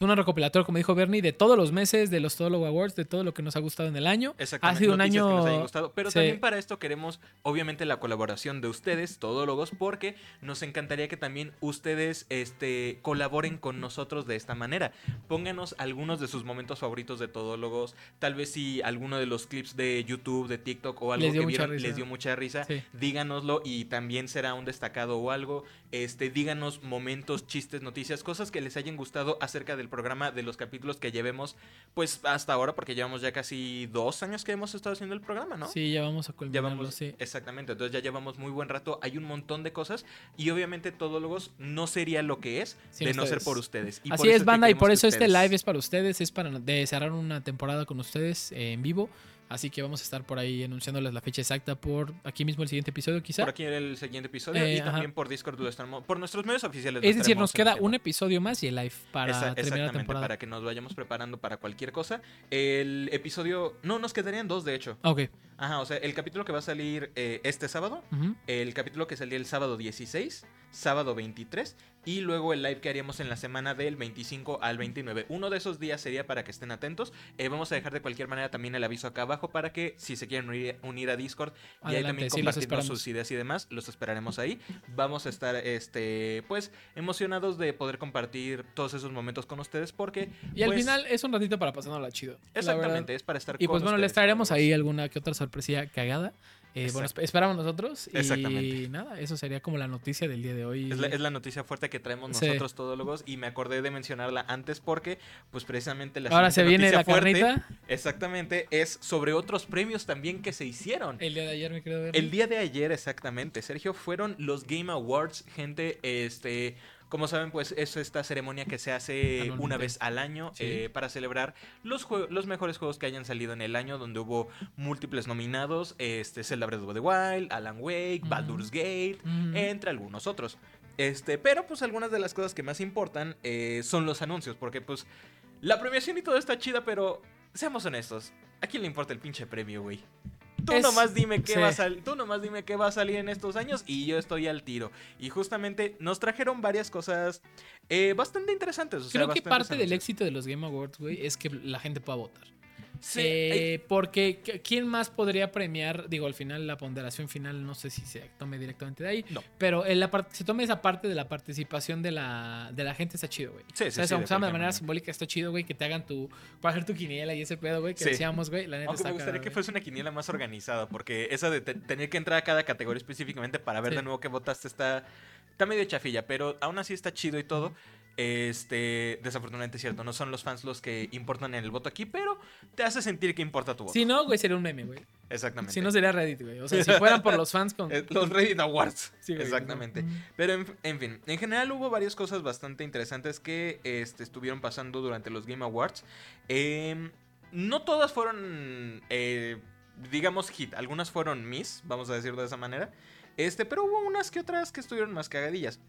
una recopilatorio, como dijo Bernie, de todos los meses, de los Todologo Awards, de todo lo que nos ha gustado en el año. Ha Exactamente, sido un noticias que nos año. gustado. Pero sí. también para esto queremos, obviamente, la colaboración de ustedes, todólogos, porque nos encantaría que también ustedes este, colaboren con nosotros de esta manera. Pónganos algunos de sus momentos favoritos de todólogos. Tal vez si alguno de los clips de YouTube, de TikTok o algo que vieron risa. les dio mucha risa, Sí. díganoslo y también será un destacado o algo. Este, díganos momentos, chistes, noticias, cosas que les hayan gustado acerca del programa, de los capítulos que llevemos, pues hasta ahora, porque llevamos ya casi dos años que hemos estado haciendo el programa, ¿no? Sí, ya vamos a Ya culminarlo, vamos, sí. exactamente, entonces ya llevamos muy buen rato, hay un montón de cosas y obviamente Todólogos no sería lo que es Sin de no ser ustedes. por ustedes. Y Así por es, banda, y por eso este ustedes- live es para ustedes, es para de cerrar una temporada con ustedes eh, en vivo. Así que vamos a estar por ahí anunciándoles la fecha exacta por aquí mismo el siguiente episodio, quizá. Por aquí en el siguiente episodio Eh, y ajá. también por Discord lo estaremos- por nuestros medios oficiales. Es decir, nos queda un episodio más y el live para Esa- terminar la exactamente, temporada. para que nos vayamos preparando para cualquier cosa. El episodio, no, nos quedarían dos de hecho. Ok. Ajá, o sea, el capítulo que va a salir eh, este sábado, el capítulo que salía el sábado 16, sábado 23 y luego el live que haríamos en la semana del 25 al 29. Uno de esos días sería para que estén atentos. Eh, vamos a dejar de cualquier manera también el aviso acá abajo para que si se quieren unir, unir a Discord y ahí también sí, compartirnos esperamos. sus ideas y demás, los esperaremos ahí. Vamos a estar, este, pues, emocionados de poder compartir todos esos momentos con ustedes porque... Y al pues, final es un ratito para pasárnosla chido. Exactamente, es para estar Y con pues bueno, les traeremos ahí alguna que otra sorpresilla cagada. Eh, bueno, esperamos nosotros. Y Exactamente. nada, eso sería como la noticia del día de hoy. Es la, es la noticia fuerte que traemos Sí. nosotros todólogos y me acordé de mencionarla antes porque pues precisamente la Ahora se viene la fuerte, carnita. Exactamente, es sobre otros premios también que se hicieron. El día de ayer me creo ver. El día de ayer exactamente, Sergio, fueron los Game Awards, gente, este, como saben, pues es esta ceremonia que se hace Anualmente. una vez al año Sí. eh, para celebrar los, los mejores juegos que hayan salido en el año, donde hubo múltiples nominados, este, Zelda Breath of the Wild, Alan Wake. Baldur's Gate, entre algunos otros. Este, pero pues algunas de las cosas que más importan eh, son los anuncios, porque pues la premiación y todo está chida, pero seamos honestos, ¿a quién le importa el pinche premio, güey? Tú Es- nomás dime qué sí. va a salir, tú nomás dime qué va a salir en estos años y yo estoy al tiro. Y justamente nos trajeron varias cosas eh, bastante interesantes. o sea, Creo que parte del éxito de los Game Awards, güey, es que la gente pueda votar. Sí, Eh, porque ¿qu- ¿quién más podría premiar? Digo, al final la ponderación final no sé si se tome directamente de ahí, No. pero en la se tome esa parte de la participación de la, de la gente está chido, güey. Sí, sí, o sea, sí, aunque sea de manera simbólica está chido, güey, que te hagan tu para hacer tu quiniela y ese pedo, güey, que decíamos, güey, la neta Aunque está me gustaría que fuese una quiniela más organizada, porque esa de te- tener que entrar a cada categoría específicamente para ver de nuevo qué votaste está, está medio chafilla, pero aún así está chido y todo. Este, desafortunadamente es cierto, no son los fans los que importan en el voto aquí, pero te hace sentir que importa tu voto. Si no, güey, sería un meme, güey. Exactamente. Si no sería Reddit, güey. O sea, si fueran por los fans con Eh, los Reddit Awards. Sí, güey, Exactamente. ¿no? Pero en, en fin, en general hubo varias cosas bastante interesantes que este, estuvieron pasando durante los Game Awards. Em, no todas fueron, eh, digamos, hit. Algunas fueron miss, vamos a decirlo de esa manera. Este, pero hubo unas que otras que estuvieron más cagadillas.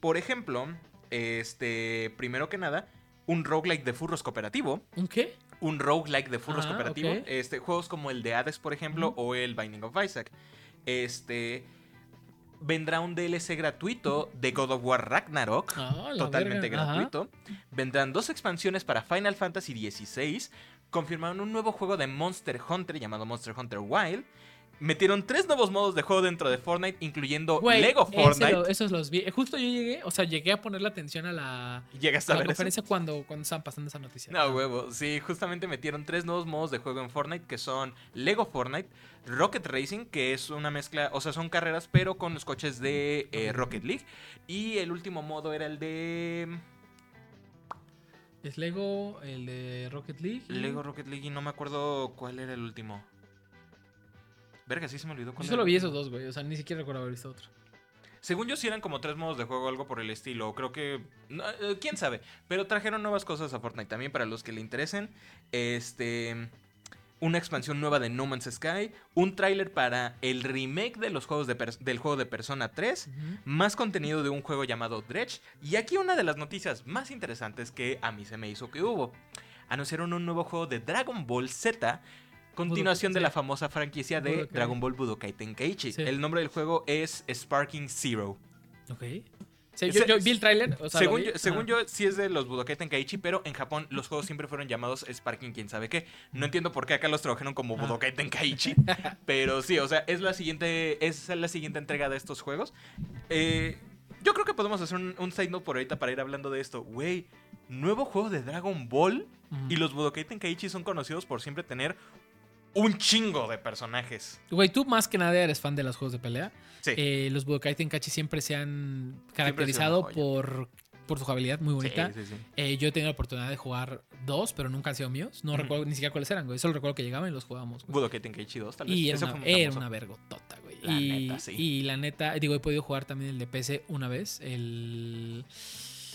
Por ejemplo, este, primero que nada, un roguelike de furros cooperativo. ¿Un qué? Un roguelike de furros Ah, cooperativo. Este, juegos como el de Hades, por ejemplo, o el Binding of Isaac. Este. Vendrá un DLC gratuito de God of War Ragnarok. Ah, totalmente verga, ajá. gratuito. Vendrán dos expansiones para Final Fantasy XVI. Confirmaron un nuevo juego de Monster Hunter llamado Monster Hunter Wild. Metieron tres nuevos modos de juego dentro de Fortnite, incluyendo Lego Fortnite. lo- esos los vi. Justo yo llegué, o sea, llegué a ponerle atención a la, ¿Llegaste a a la ver eso? conferencia cuando, cuando estaban pasando esa noticia. No, huevo. Sí, justamente metieron tres nuevos modos de juego en Fortnite que son Lego Fortnite, Rocket Racing, que es una mezcla, o sea, son carreras pero con los coches de eh, Rocket League. Y el último modo era el de Es Lego, el de Rocket League. y- Lego Rocket League y no me acuerdo cuál era el último. Verga, sí se me olvidó Yo solo era vi esos dos, güey. O sea, ni siquiera recuerdo haber visto otro. Según yo sí eran como tres modos de juego algo por el estilo. Creo que... no, eh, ¿Quién sabe? Pero trajeron nuevas cosas a Fortnite también para los que le interesen. Este... Una expansión nueva de No Man's Sky. Un tráiler para el remake de los juegos de del juego de Persona 3. Más contenido de un juego llamado Dredge. Y aquí una de las noticias más interesantes que a mí se me hizo que hubo. Anunciaron un nuevo juego de Dragon Ball Z. Continuación de la famosa franquicia de Budokai. Dragon Ball Budokai Tenkaichi. Sí. El nombre del juego es Sparking Zero. Ok. Sí, yo, Se- yo vi el tráiler. O sea, lo según vi. yo, según Ajá. yo, sí es de los Budokai Tenkaichi, pero en Japón los juegos siempre fueron llamados Sparking quién sabe qué. No entiendo por qué acá los trabajaron como Ah. Budokai Tenkaichi, pero sí, o sea, es la siguiente, es la siguiente entrega de estos juegos. Eh, yo creo que podemos hacer un, un side note por ahorita para ir hablando de esto. Güey, nuevo juego de Dragon Ball y los Budokai Tenkaichi son conocidos por siempre tener un chingo de personajes. Güey, tú más que nada eres fan de los juegos de pelea. Sí. Eh, los Budokai Tenkaichi siempre se han caracterizado por, por su jugabilidad muy bonita. Sí, sí, sí. Eh, yo he tenido la oportunidad de jugar dos, pero nunca han sido míos. No recuerdo ni siquiera cuáles eran, güey. Solo recuerdo que llegaban y los jugábamos. güey. Budokai Tenkaichi 2, tal vez. Y era una, muy era una vergotota, güey. La y, neta, sí. y la neta, digo, he podido jugar también el de PC una vez. El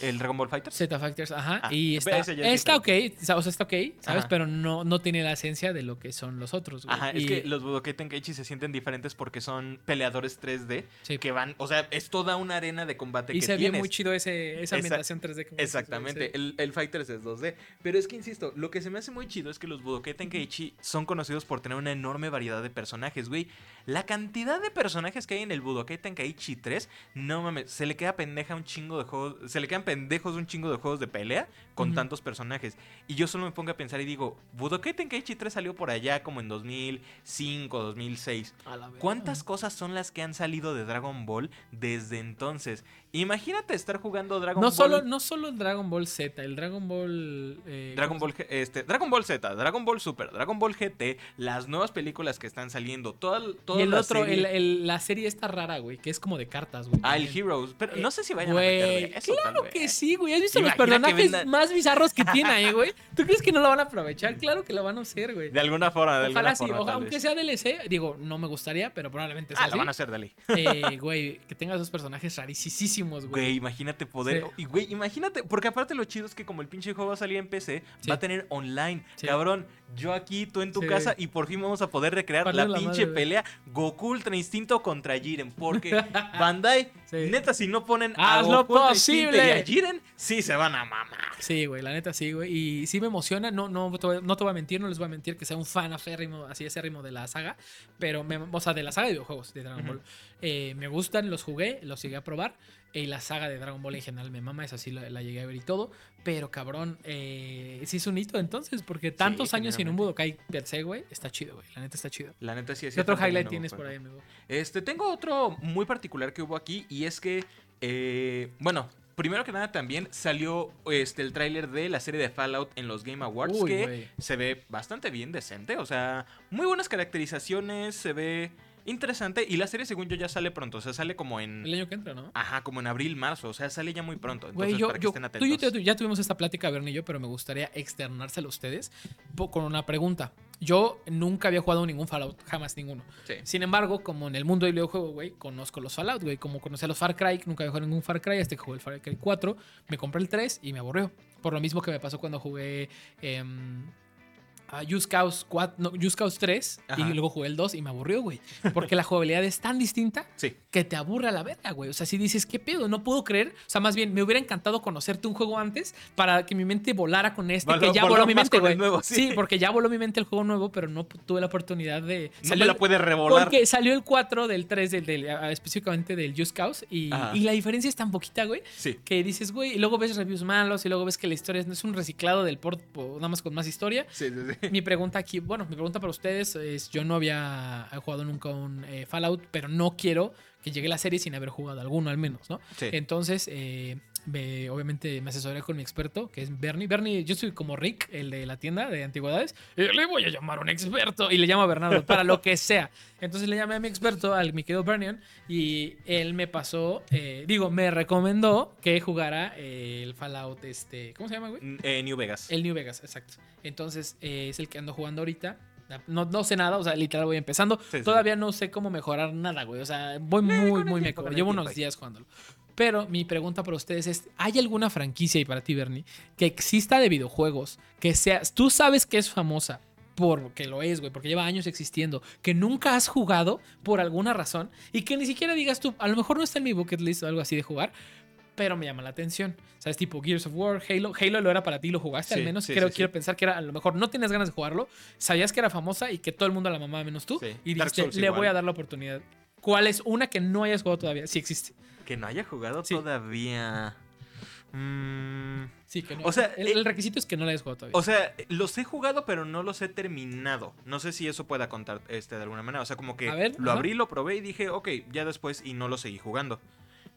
¿El Dragon Ball Fighter? Z Factors, ajá. Ah, y está, ese ya sí está ok, o sea, está ok, ¿sabes? Ajá. Pero no, no tiene la esencia de lo que son los otros, güey. Ajá, es que los Budokai Tenkaichi se sienten diferentes porque son peleadores 3D sí. que van, o sea, es toda una arena de combate Y que se ve tienes. muy chido ese, esa Esa- ambientación 3D. como dices, güey, Exactamente, sí. el, el Fighters es 2D. Pero es que insisto, lo que se me hace muy chido es que los Budokai Tenkaichi son conocidos por tener una enorme variedad de personajes, güey. La cantidad de personajes que hay en el Budokai Tenkaichi 3, no mames, se le queda pendeja un chingo de juegos, se le quedan pendejos un chingo de juegos de pelea con tantos personajes. Y yo solo me pongo a pensar y digo, Budokai Tenkaichi 3 salió por allá como en 2005, 2006. A la verga. ¿Cuántas cosas son las que han salido de Dragon Ball desde entonces? Imagínate estar jugando Dragon No Ball. solo, no solo el Dragon Ball Z, el Dragon Ball. eh, Dragon ¿cómo Ball, este, Dragon Ball Z, Dragon Ball Super, Dragon Ball GT, las nuevas películas que están saliendo, toda, toda Y el la otro, serie- el- el- la serie está rara, güey, que es como de cartas, güey. Ah, el. Heroes, pero Eh, no sé si vayan a meter eso, claro que sí, güey. ¿Has visto los Imagina personajes vendan- más bizarros que tiene ahí, güey? ¿Tú crees que no lo van a aprovechar? Claro que lo van a hacer, güey. De alguna forma, de Ojalá alguna sí, forma, ojalá, aunque vez. sea DLC, digo, no me gustaría, pero probablemente sea Ah, lo así. van a hacer, dale. Eh, güey, que tenga esos personajes rarísimos, Güey, güey. imagínate poder. Sí. Y güey, imagínate. Porque aparte lo chido es que como el pinche juego va a salir en PC, Sí. va a tener online. Sí. Cabrón, yo aquí, tú en tu Sí. casa, y por fin vamos a poder recrear Parle la la pinche madre, pelea Goku Ultra Instinto contra Jiren. Porque Bandai, Sí. neta, si no ponen ¡Haz a lo Goku Ultra Instinto y posible! a Jiren, sí se van a mamar. Sí, güey, la neta sí, güey. Y sí me emociona, no, no, te voy- no te voy a mentir, no les voy a mentir que sea un fan aférrimo, así acérrimo de la saga, pero, me, o sea, de la saga de videojuegos de Dragon. Ball. Eh, me gustan, los jugué, los llegué a probar. Y la saga de Dragon Ball en general me mama, esa sí la, la llegué a ver y todo. Pero cabrón, eh, sí es un hito entonces, porque tantos años sin un. Budokai per se, güey, está chido, güey. La neta está chido. La neta sí es ¿Qué otro highlight no tienes por ahí, amigo? Este, tengo otro muy particular que hubo aquí y es que, eh, bueno, primero que nada también salió este, el tráiler de la serie de Fallout en los Game Awards Uy, que se ve bastante bien, decente, o sea, muy buenas caracterizaciones, se ve interesante y la serie según yo ya sale pronto, o sea, sale como en... El año que entra, ¿no? Ajá, como en abril, marzo, o sea, sale ya muy pronto. Entonces, Güey, yo, para que yo, estén tú y yo atentos. ya tuvimos esta plática, Bernie y yo, pero me gustaría externársela a ustedes con una pregunta. Yo nunca había jugado ningún Fallout, jamás ninguno. Sí. Sin embargo, como en el mundo del videojuego, güey, conozco los Fallout, güey. Como conocí a los Far Cry, nunca había jugado ningún Far Cry, hasta que jugué el Far Cry 4. Me compré el 3 y me aburrió. Por lo mismo que me pasó cuando jugué em, a Just Cause, 4, no, Just Cause 3 Ajá. y luego jugué el 2 y me aburrió, güey. Porque la jugabilidad es tan distinta Sí. que te aburre a la verga, güey. O sea, si dices, ¿qué pedo? No puedo creer. O sea, más bien, me hubiera encantado conocerte un juego antes para que mi mente volara con este, Voló- que ya voló mi mente, güey. nuevo, sí. sí. porque ya voló mi mente el juego nuevo, pero no tuve la oportunidad de. No salió me la puede revolar. Porque salió el 4 del 3, del, del- ah, específicamente del Just Cause, y, la diferencia es tan poquita, güey, Sí. que dices, güey, y luego ves reviews malos, y luego ves que la historia es, no es un reciclado del port, nada más con más historia. Sí, sí, sí. mi pregunta aquí, bueno, mi pregunta para ustedes es, yo no había jugado nunca un eh, Fallout, pero no quiero que llegue la serie sin haber jugado alguno al menos, ¿no? Sí. Entonces, eh, me- obviamente me asesoré con mi experto, que es Bernie. Bernie, yo soy como Rick, el de la tienda de antigüedades. y le voy a llamar a un experto. Y le llamo a Bernardo, para lo que sea. Entonces le llamé a mi experto, al mi querido Bernian, y él me pasó, eh, digo, me recomendó que jugara eh, el Fallout, este, ¿cómo se llama, güey? Eh, New Vegas. El New Vegas, exacto. Entonces eh, es el que ando jugando ahorita. No, no sé nada, o sea, literal voy empezando. Sí, sí. Todavía no sé cómo mejorar nada, güey. O sea, voy muy, muy con el Llevo unos días jugándolo. Pero mi pregunta para ustedes es: ¿hay alguna franquicia y para ti, Bernie, que exista de videojuegos que seas. Tú sabes que es famosa, porque lo es, güey, porque lleva años existiendo, que nunca has jugado por alguna razón y que ni siquiera digas tú, a lo mejor no está en mi bucket list o algo así de jugar, pero me llama la atención. ¿Sabes? Tipo Gears of War, Halo. Halo lo era para ti, lo jugaste Sí, al menos. sí, Creo, sí, quiero pensar que era, a lo mejor no tienes ganas de jugarlo, sabías que era famosa y que todo el mundo la mamaba menos tú. Y dijiste, le igual. voy a dar la oportunidad. ¿Cuál es una que no hayas jugado todavía? Sí existe. Que no haya jugado todavía. Mm, Sí, que no. O sea, el, eh, el requisito es que no la hayas jugado todavía. o sea, los he jugado, pero no los he terminado. No sé si eso pueda contar este, de alguna manera. O sea, como que ver, lo ajá. abrí, lo probé y dije, ok, ya después y no lo seguí jugando.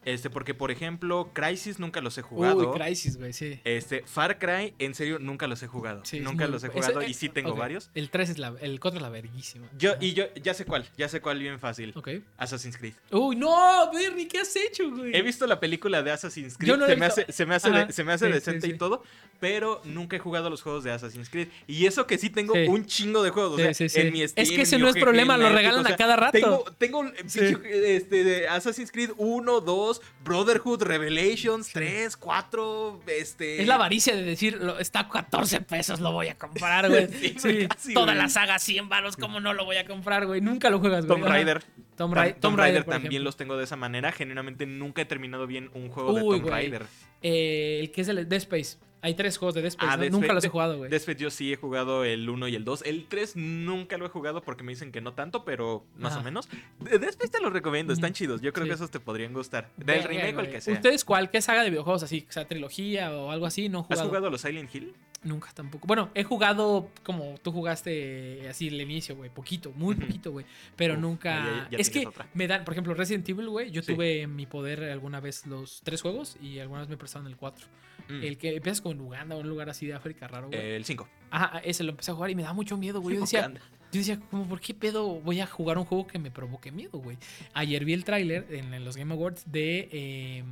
Este, porque, por ejemplo, Crisis nunca los he jugado. Uy, Crisis, güey, sí. Este, Far Cry, en serio, nunca los he jugado. Sí, es nunca los he jugado y sí tengo varios. El 3 es la. El 4 es la verguísima. Yo, y yo ya sé cuál, ya sé cuál bien fácil. Ok. Assassin's Creed. Uy, no, Bernie, ¿qué has hecho, güey? He visto la película de Assassin's Creed. Yo no se, he me visto. hace, se me hace, Ajá, de- se me hace sí, decente sí, y todo, pero nunca he jugado los juegos de Assassin's Creed. Y eso que sí tengo un chingo de juegos. O sea, en mi Es Steam, que en ese no es problema, lo regalan o sea, a cada rato. Tengo, tengo pinche, este, de Assassin's Creed 1, 2, Brotherhood, Revelations, Sí. 3, 4, este... Es la avaricia de decir, lo- está a 14 pesos, lo voy a comprar, güey. Sí, Sí, casi, Toda güey. la saga 100 varos, ¿cómo no lo voy a comprar, güey? Nunca lo juegas, güey. Tomb Ajá. Raider. Tomb, Tom- Ra- Tomb Raider también ejemplo. los tengo de esa manera. Genuinamente nunca he terminado bien un juego de Uy, güey. Raider. Eh, el que es el Dead Space. Hay tres juegos de Space, Ah, ¿no? Nunca los he jugado, güey. Después yo sí he jugado el 1 y el 2. El 3 nunca lo he jugado porque me dicen que no tanto, pero más Ajá. o menos. De Dead Space te los recomiendo, están chidos. Yo creo Sí. que esos te podrían gustar. Del Verga, remake o el que sea. ¿Ustedes cuál? ¿Qué saga de videojuegos así? O sea, trilogía o algo así, no he ¿Has jugado. jugado los Silent Hill? Nunca tampoco. Bueno, he jugado como tú jugaste eh, así el inicio, güey. Poquito, muy poquito, güey. Pero Uf, nunca. ya- ya es que otra. me dan, por ejemplo, Resident Evil, güey. Yo Sí. tuve en mi poder alguna vez los tres juegos y alguna vez me prestaron el 4. Mm. El que empiezas como en Uganda o en un lugar así de África raro, güey. El 5. Ajá, ese lo empecé a jugar y me da mucho miedo, güey. Yo decía, yo decía, como, ¿por qué pedo voy a jugar un juego que me provoque miedo, güey? Ayer vi el tráiler en, en los Game Awards de... eh,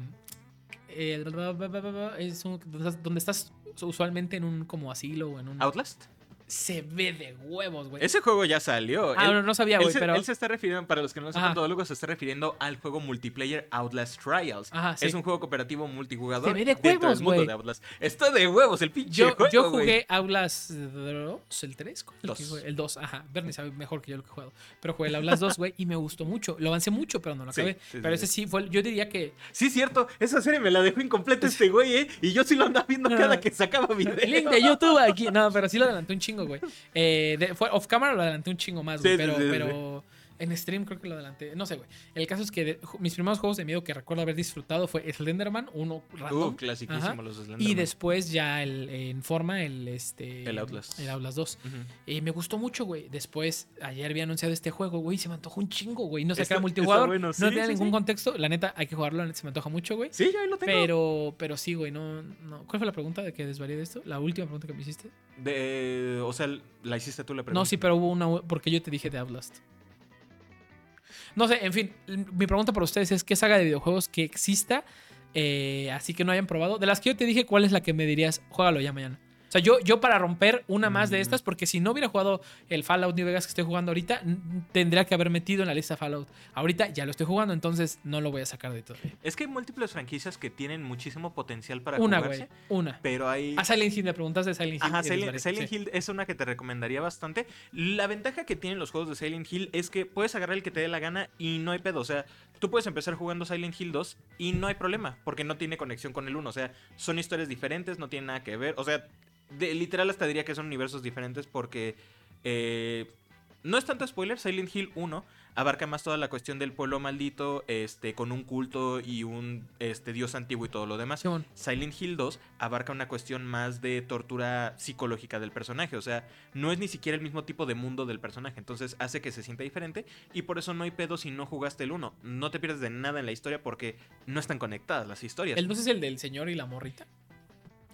el- es un- donde estás usualmente en un como asilo o en un... ¿Outlast? Se ve de huevos, güey. Ese juego ya salió. Ah, Él- no, no sabía, güey, pero... él se está refiriendo, para los que no lo sepan luego se está refiriendo al juego multiplayer Outlast Trials. Ajá, sí. Es un juego cooperativo multijugador. Se ve de huevos, güey. Outlast. Está de huevos el pinche Yo, juego, yo jugué Aulas 2, el 3, ¿cuál es el, Dos. jugué? el 2, ajá. Bernie sabe mejor que yo lo que he jugado. Pero jugué el Aulas 2, güey, y me gustó mucho. Lo avancé mucho, pero no lo acabé. sí, sí, pero ese sí fue, yo diría que Sí, cierto. Esa serie me la dejó incompleta este güey, ¿eh? Y yo sí lo andaba viendo cada que sacaba video. El link de YouTube aquí. No, pero sí lo adelanté un chingo, güey. Eh, de- fue off camera lo adelanté un chingo más, güey. Sí, pero, sí. pero en stream creo que lo adelanté. No sé, güey. El caso es que de- mis primeros juegos de miedo que recuerdo haber disfrutado fue Slenderman, uno random. Uh, clasiquísimo los Slenderman. y después ya el, en forma el este El Outlast. el Outlast 2 Ujú. y me gustó mucho güey después ayer había anunciado este juego güey se me antojó un chingo güey no sé Está- qué era multijugador bueno, no sí, tenía sí, ningún sí. contexto la neta hay que jugarlo la neta se me antoja mucho güey Sí, yo ahí lo tengo. pero pero sí güey no, no cuál fue la pregunta de que desvarié de esto la última pregunta que me hiciste De- o sea, la hiciste tú la pregunta. no sí pero hubo una porque yo te dije de Outlast no sé en fin mi pregunta para ustedes es qué saga de videojuegos que exista eh, así que no hayan probado de las que yo te dije cuál es la que me dirías juégalo ya mañana o sea, yo, yo para romper una más de Mm. estas, porque si no hubiera jugado el Fallout New Vegas que estoy jugando ahorita, tendría que haber metido en la lista Fallout. Ahorita ya lo estoy jugando, entonces no lo voy a sacar de todo. Es que hay múltiples franquicias que tienen muchísimo potencial para Una, jugarse. güey. Una. Pero hay. A Silent Hill, me preguntas de Silent Hill. Ajá, Silent, desvarié. Silent Sí. Hill es una que te recomendaría bastante. La ventaja que tienen los juegos de Silent Hill es que puedes agarrar el que te dé la gana y no hay pedo. O sea, tú puedes empezar jugando Silent Hill 2 y no hay problema, porque no tiene conexión con el 1. O sea, son historias diferentes, no tienen nada que ver. O sea, de- literal hasta diría que son universos diferentes porque... eh, no es tanto spoiler, Silent Hill 1 abarca más toda la cuestión del pueblo maldito, este, con un culto y un este, dios antiguo y todo lo demás. Silent Hill 2 abarca una cuestión más de tortura psicológica del personaje, o sea, no es ni siquiera el mismo tipo de mundo del personaje, entonces hace que se sienta diferente y por eso no hay pedo si no jugaste el 1. No te pierdes de nada en la historia porque no están conectadas las historias. ¿El 2 es el del señor y la morrita?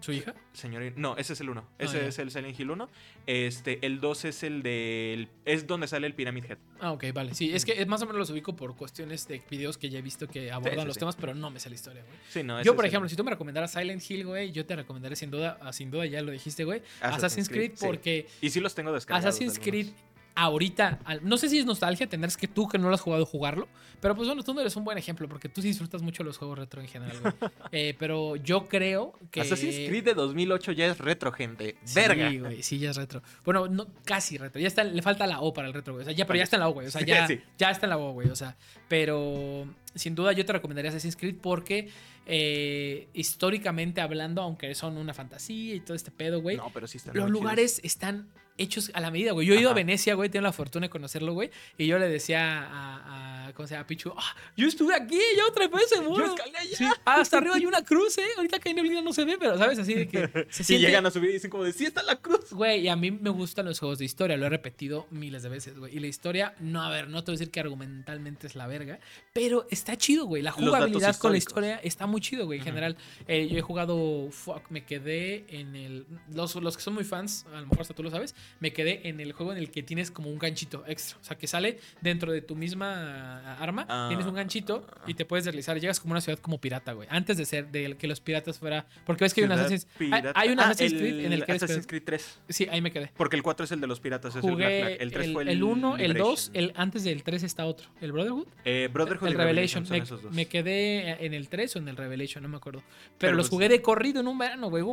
¿Su hija? Señor, no, ese es el 1. Ese Ah, ya. es el Silent Hill 1. Este, el 2 es el del es donde sale el Pyramid Head. Ah, ok, vale. Sí, es que más o menos los ubico por cuestiones de videos que ya he visto que abordan sí, los sí. temas, pero no me sé la historia, güey. Sí, no, ese Yo, por el- ejemplo, si tú me recomendaras Silent Hill, güey, yo te recomendaré sin duda, sin duda, ya lo dijiste, güey, Assassin's Creed, Creed, porque y sí los tengo descargados. Assassin's. Creed ahorita, no sé si es nostalgia, tendrás que tú que no lo has jugado jugarlo, pero pues bueno, tú no eres un buen ejemplo porque tú sí disfrutas mucho los juegos retro en general, güey. Eh, pero yo creo que... Assassin's Creed de 2008 ya es retro, gente. Sí, Verga. güey, sí, ya es retro. Bueno, no, casi retro. Ya está, le falta la O para el retro, güey. O sea, ya, pero ya está en la O, güey. O sea, ya, Sí. ya está en la O, güey. O sea, pero sin duda yo te recomendaría Assassin's Creed porque eh, históricamente hablando, aunque son una fantasía y todo este pedo, güey, No, pero sí están los chidos. lugares están hechos a la medida, güey. Yo he ido a. Venecia, güey, tengo la fortuna de conocerlo, güey. Y yo le decía a, a ¿cómo se llama? Pichu, "Ah, yo estuve aquí, yo trepé ese muro. escalé allá". Sí, hasta arriba hay una cruz, ¿eh? Ahorita que hay neblina no se ve, pero, ¿sabes? Así de que se Y llegan a subir y dicen como de, sí está la cruz. Güey, y a mí me gustan los juegos de historia, lo he repetido miles de veces, güey. Y la historia, no, a ver, no te voy a decir que argumentalmente es la verga, pero está chido, güey. La jugabilidad con la historia está muy chido, güey. En general, eh, yo he jugado, fuck, me quedé en el... Los, los que son muy fans, a lo mejor hasta tú lo sabes, me quedé en el juego en el que tienes como un ganchito extra. O sea, que sale dentro de tu misma arma, Ah. tienes un ganchito y te puedes deslizar. Llegas como una ciudad como pirata, güey. Antes de ser, de que los piratas fuera... Porque ves que hay un Assassin's... Hay, pirata. hay un Ah, Assassin's Creed en el que Assassin's. Creed 3. Sí, ahí me quedé. Porque el 4 es el de los piratas, es el Black Jugué Flag. El 3 fue el el 1, el 2, Liberation. el, antes del 3 está otro. ¿El Brotherhood? Eh, Brotherhood el y Revelation. son Me, esos dos. me quedé en el 3 o en el Revelation, no me acuerdo. Pero, Pero los pues- jugué de corrido en un verano, güey.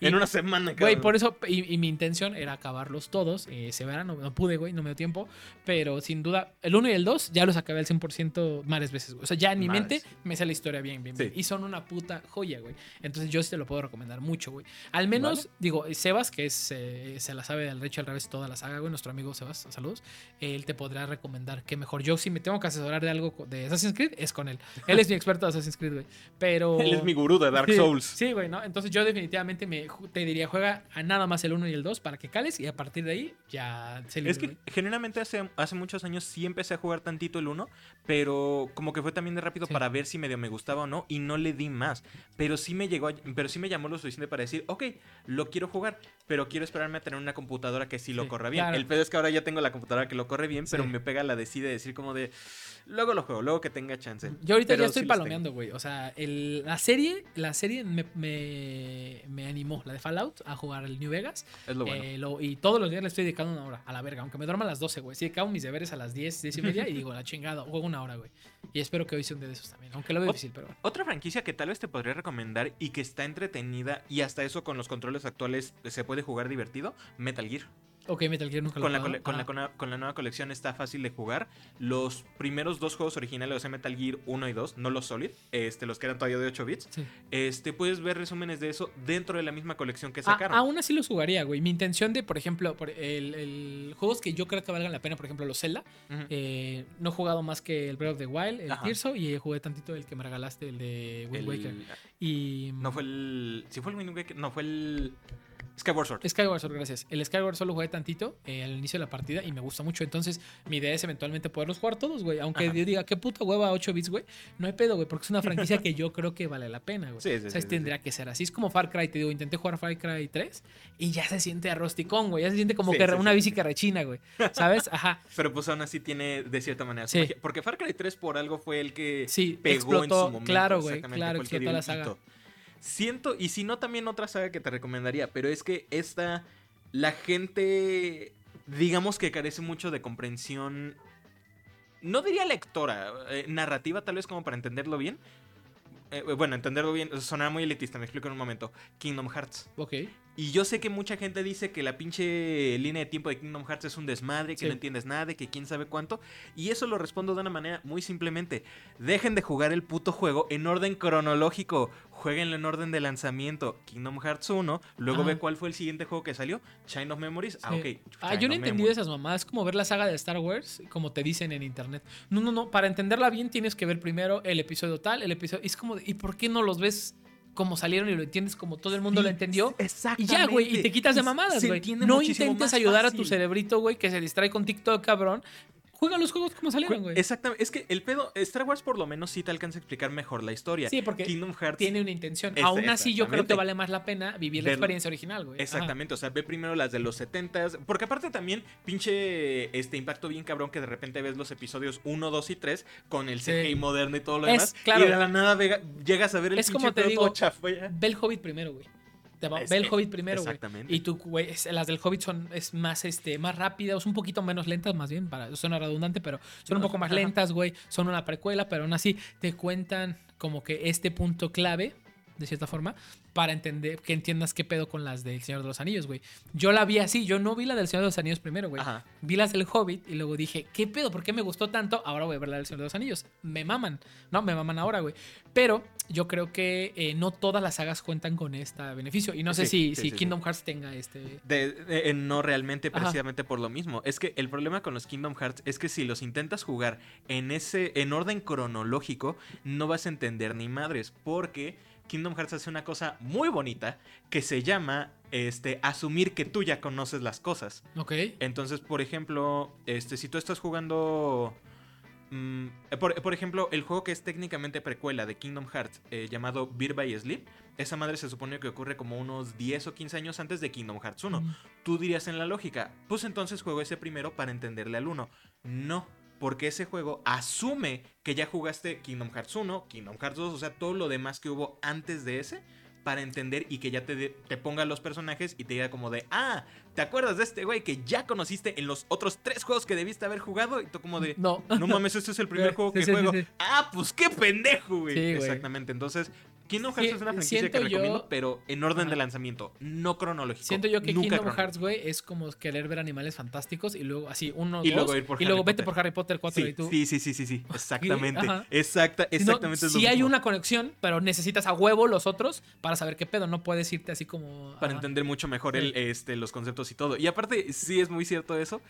Y, En una semana, Güey, por eso, y, y mi intención era acabarlos todos eh. No pude, güey, no me dio tiempo. Pero sin duda, el 1 y el 2 ya los acabé al 100% varias veces, güey. O sea, ya en mi mente me sale la historia bien, bien, Sí. bien. Y son una puta joya, güey. Entonces yo sí te lo puedo recomendar mucho, güey. Al menos, digo, Sebas, que es, eh, se la sabe del derecho al revés toda la saga, güey. Nuestro amigo Sebas, saludos. Él te podrá recomendar que mejor. Yo, si me tengo que asesorar de algo de Assassin's Creed, es con él. Él es mi experto de Assassin's Creed, güey. Pero. Él es mi gurú de Dark Sí, Souls. Sí, güey, ¿no? Entonces yo definitivamente me, te diría, juega a nada más el 1 y el 2 para que cales y a partir de ahí ya se libre, Es que generalmente hace, hace muchos años sí empecé a jugar tantito el 1, pero como que fue también de rápido Sí. para ver si medio me gustaba o no y no le di más. Pero sí me llegó, a- pero sí me llamó lo suficiente para decir, ok, lo quiero jugar, pero quiero esperarme a tener una computadora que sí lo Sí, corra bien. claro. El pedo es que ahora ya tengo la computadora que lo corre bien, pero Sí. me pega la decide decir como de, luego lo juego, luego que tenga chance. Yo ahorita Pero ya estoy sí palomeando, güey. O sea, el- la serie, la serie me, me, me animó, la de Fallout, a jugar el New Vegas. Es lo bueno. Eh, lo- y todos los días le estoy dedicando una hora, a la verga. Aunque me duerma a las 12, güey. Sí, acabo mis deberes a las 10, 10 y media y digo, la chingada, juego una hora, güey. Y espero que hoy sea un día de esos también. Aunque lo veo difícil, pero bueno. Otra franquicia que tal vez te podría recomendar y que está entretenida y hasta eso con los controles actuales se puede jugar divertido, Metal Gear. Ok, Metal Gear nunca lo Con la, con, la, Ah, con, la, con la nueva colección está fácil de jugar. Los primeros dos juegos originales, o sea, Metal Gear 1 y 2, no los Solid, este, los que eran todavía de 8 bits, sí. este, puedes ver resúmenes de eso dentro de la misma colección que A- sacaron. aún así los jugaría, güey. Mi intención de, por ejemplo, por el, el- juegos que yo creo que valgan la pena, por ejemplo, los Zelda. Eh, no he jugado más que el Breath of the Wild, el Ajá. Tirso, y jugué tantito el que me regalaste, el de Wind El- Waker. Y. No fue el. Sí, fue el Wind Waker. No, fue el. Skyward Sword. Skyward Sword, gracias. El Skyward solo jugué tantito eh, al inicio de la partida y me gusta mucho. Entonces, mi idea es eventualmente poderlos jugar todos, güey. Aunque Ajá. yo diga, qué puta hueva 8 bits, güey. No hay pedo, güey, porque es una franquicia que yo creo que vale la pena, güey. Sí, sí, ¿Sabes? sí, Tendría que ser así. Es como Far Cry, te digo, intenté jugar Far Cry 3 y ya se siente arrosticón, güey. Ya se siente como que una bici que rechina, güey. ¿Sabes? Ajá. Pero pues aún así tiene de cierta manera. su Sí. magia. Porque Far Cry 3 por algo fue el que pegó explotó. en su momento. claro, güey. Claro, explotó la saga. hito. Siento, y si no, también otra saga que te recomendaría, pero es que esta, la gente, digamos que carece mucho de comprensión, no diría lectora, eh, narrativa tal vez como para entenderlo bien. Eh, bueno, entenderlo bien, sonará muy elitista, me explico en un momento. Kingdom Hearts. Ok. Y yo sé que mucha gente dice que la pinche línea de tiempo de Kingdom Hearts es un desmadre, que Sí. no entiendes nada, que quién sabe cuánto. Y eso lo respondo de una manera muy simplemente. Dejen de jugar el puto juego en orden cronológico. Jueguenlo en orden de lanzamiento. Kingdom Hearts 1, luego ve cuál fue el siguiente juego que salió. Chain of Memories. Ah, ok. Ah, yo no he entendido esas mamadas. Es como ver la saga de Star Wars, como te dicen en internet. No, no, no. Para entenderla bien tienes que ver primero el episodio tal, el episodio. y Es como, de, ¿y por qué no los ves como salieron y lo entiendes como todo el mundo lo entendió? Y Exactamente. ya, güey, y te quitas de Y mamadas, güey. No intentes ayudar a tu cerebrito, güey, que se distrae con TikTok, cabrón. Juega los juegos como salieron, güey. Exactamente. Es que el pedo, Star Wars por lo menos sí te alcanza a explicar mejor la historia. Sí, porque Kingdom Hearts tiene una intención. Aún así, yo creo que vale más la pena vivir la experiencia original, güey. Ajá. Exactamente, o sea, ve primero las de los 70s, porque aparte también pinche este impacto bien cabrón que de repente ves los episodios 1, 2 y 3 con el CGI Sí. moderno y todo lo Es, demás claro. y de la nada vega- llegas a ver el Es como te digo, chafa. Ve el Hobbit primero, güey. Te va- Es Ve el Hobbit primero, güey. exactamente. Y tú, güey, las del Hobbit son es más, este, más rápidas, un poquito menos lentas, más bien, para suena redundante, pero son un poco más ajá. lentas, güey. Son una precuela, pero aún así te cuentan como que este punto clave, de cierta forma, para entender, que entiendas qué pedo con las del Señor de los Anillos, güey. Yo la vi así, yo no vi la del Señor de los Anillos primero, güey. Vi las del Hobbit y luego dije, ¿qué pedo? ¿Por qué me gustó tanto? Ahora voy a ver la del Señor de los Anillos. Me maman. No, me maman ahora, güey. Pero yo creo que eh, no todas las sagas cuentan con este beneficio. Y no sé Sí, si, sí, si sí, Kingdom Hearts tenga este... De- de- no realmente Ajá. precisamente por lo mismo. Es que el problema con los Kingdom Hearts es que si los intentas jugar en ese en orden cronológico, no vas a entender ni madres, porque Kingdom Hearts hace una cosa muy bonita que se llama este asumir que tú ya conoces las cosas. Ok. Entonces, por ejemplo, este si tú estás jugando mm, por, por ejemplo, el juego que es técnicamente precuela de Kingdom Hearts, eh, llamado Beer by Sleep, esa madre se supone que ocurre como unos 10 o 15 años antes de Kingdom Hearts 1 Mm. tú dirías en la lógica, pues entonces juego ese primero para entenderle al 1. No, porque ese juego asume que ya jugaste Kingdom Hearts 1, Kingdom Hearts 2, o sea, todo lo demás que hubo antes de ese para entender y que ya te, de- te ponga los personajes y te diga como de, ah, ¿te acuerdas de este güey que ya conociste en los otros tres juegos que debiste haber jugado? Y tú como de, No. no mames, este es el primer Sí, juego que sí, juego. sí. Ah, pues qué pendejo, güey. Sí, güey. Exactamente, entonces... Kingdom Hearts es una franquicia que yo- recomiendo, pero en orden de lanzamiento, no cronológico. Siento yo que Kingdom. Hearts, güey, es como querer ver animales fantásticos y luego así, uno, Y dos, luego ir por y luego vete por Harry Potter 4 y tú. sí, sí, sí, sí, sí, exactamente. Exacta, no, exactamente. es lo sí hay una conexión, pero necesitas a huevo los otros para saber qué pedo. No puedes irte así como. Para entender mucho mejor Sí. el, este, los conceptos y todo. Y aparte, sí es muy cierto eso.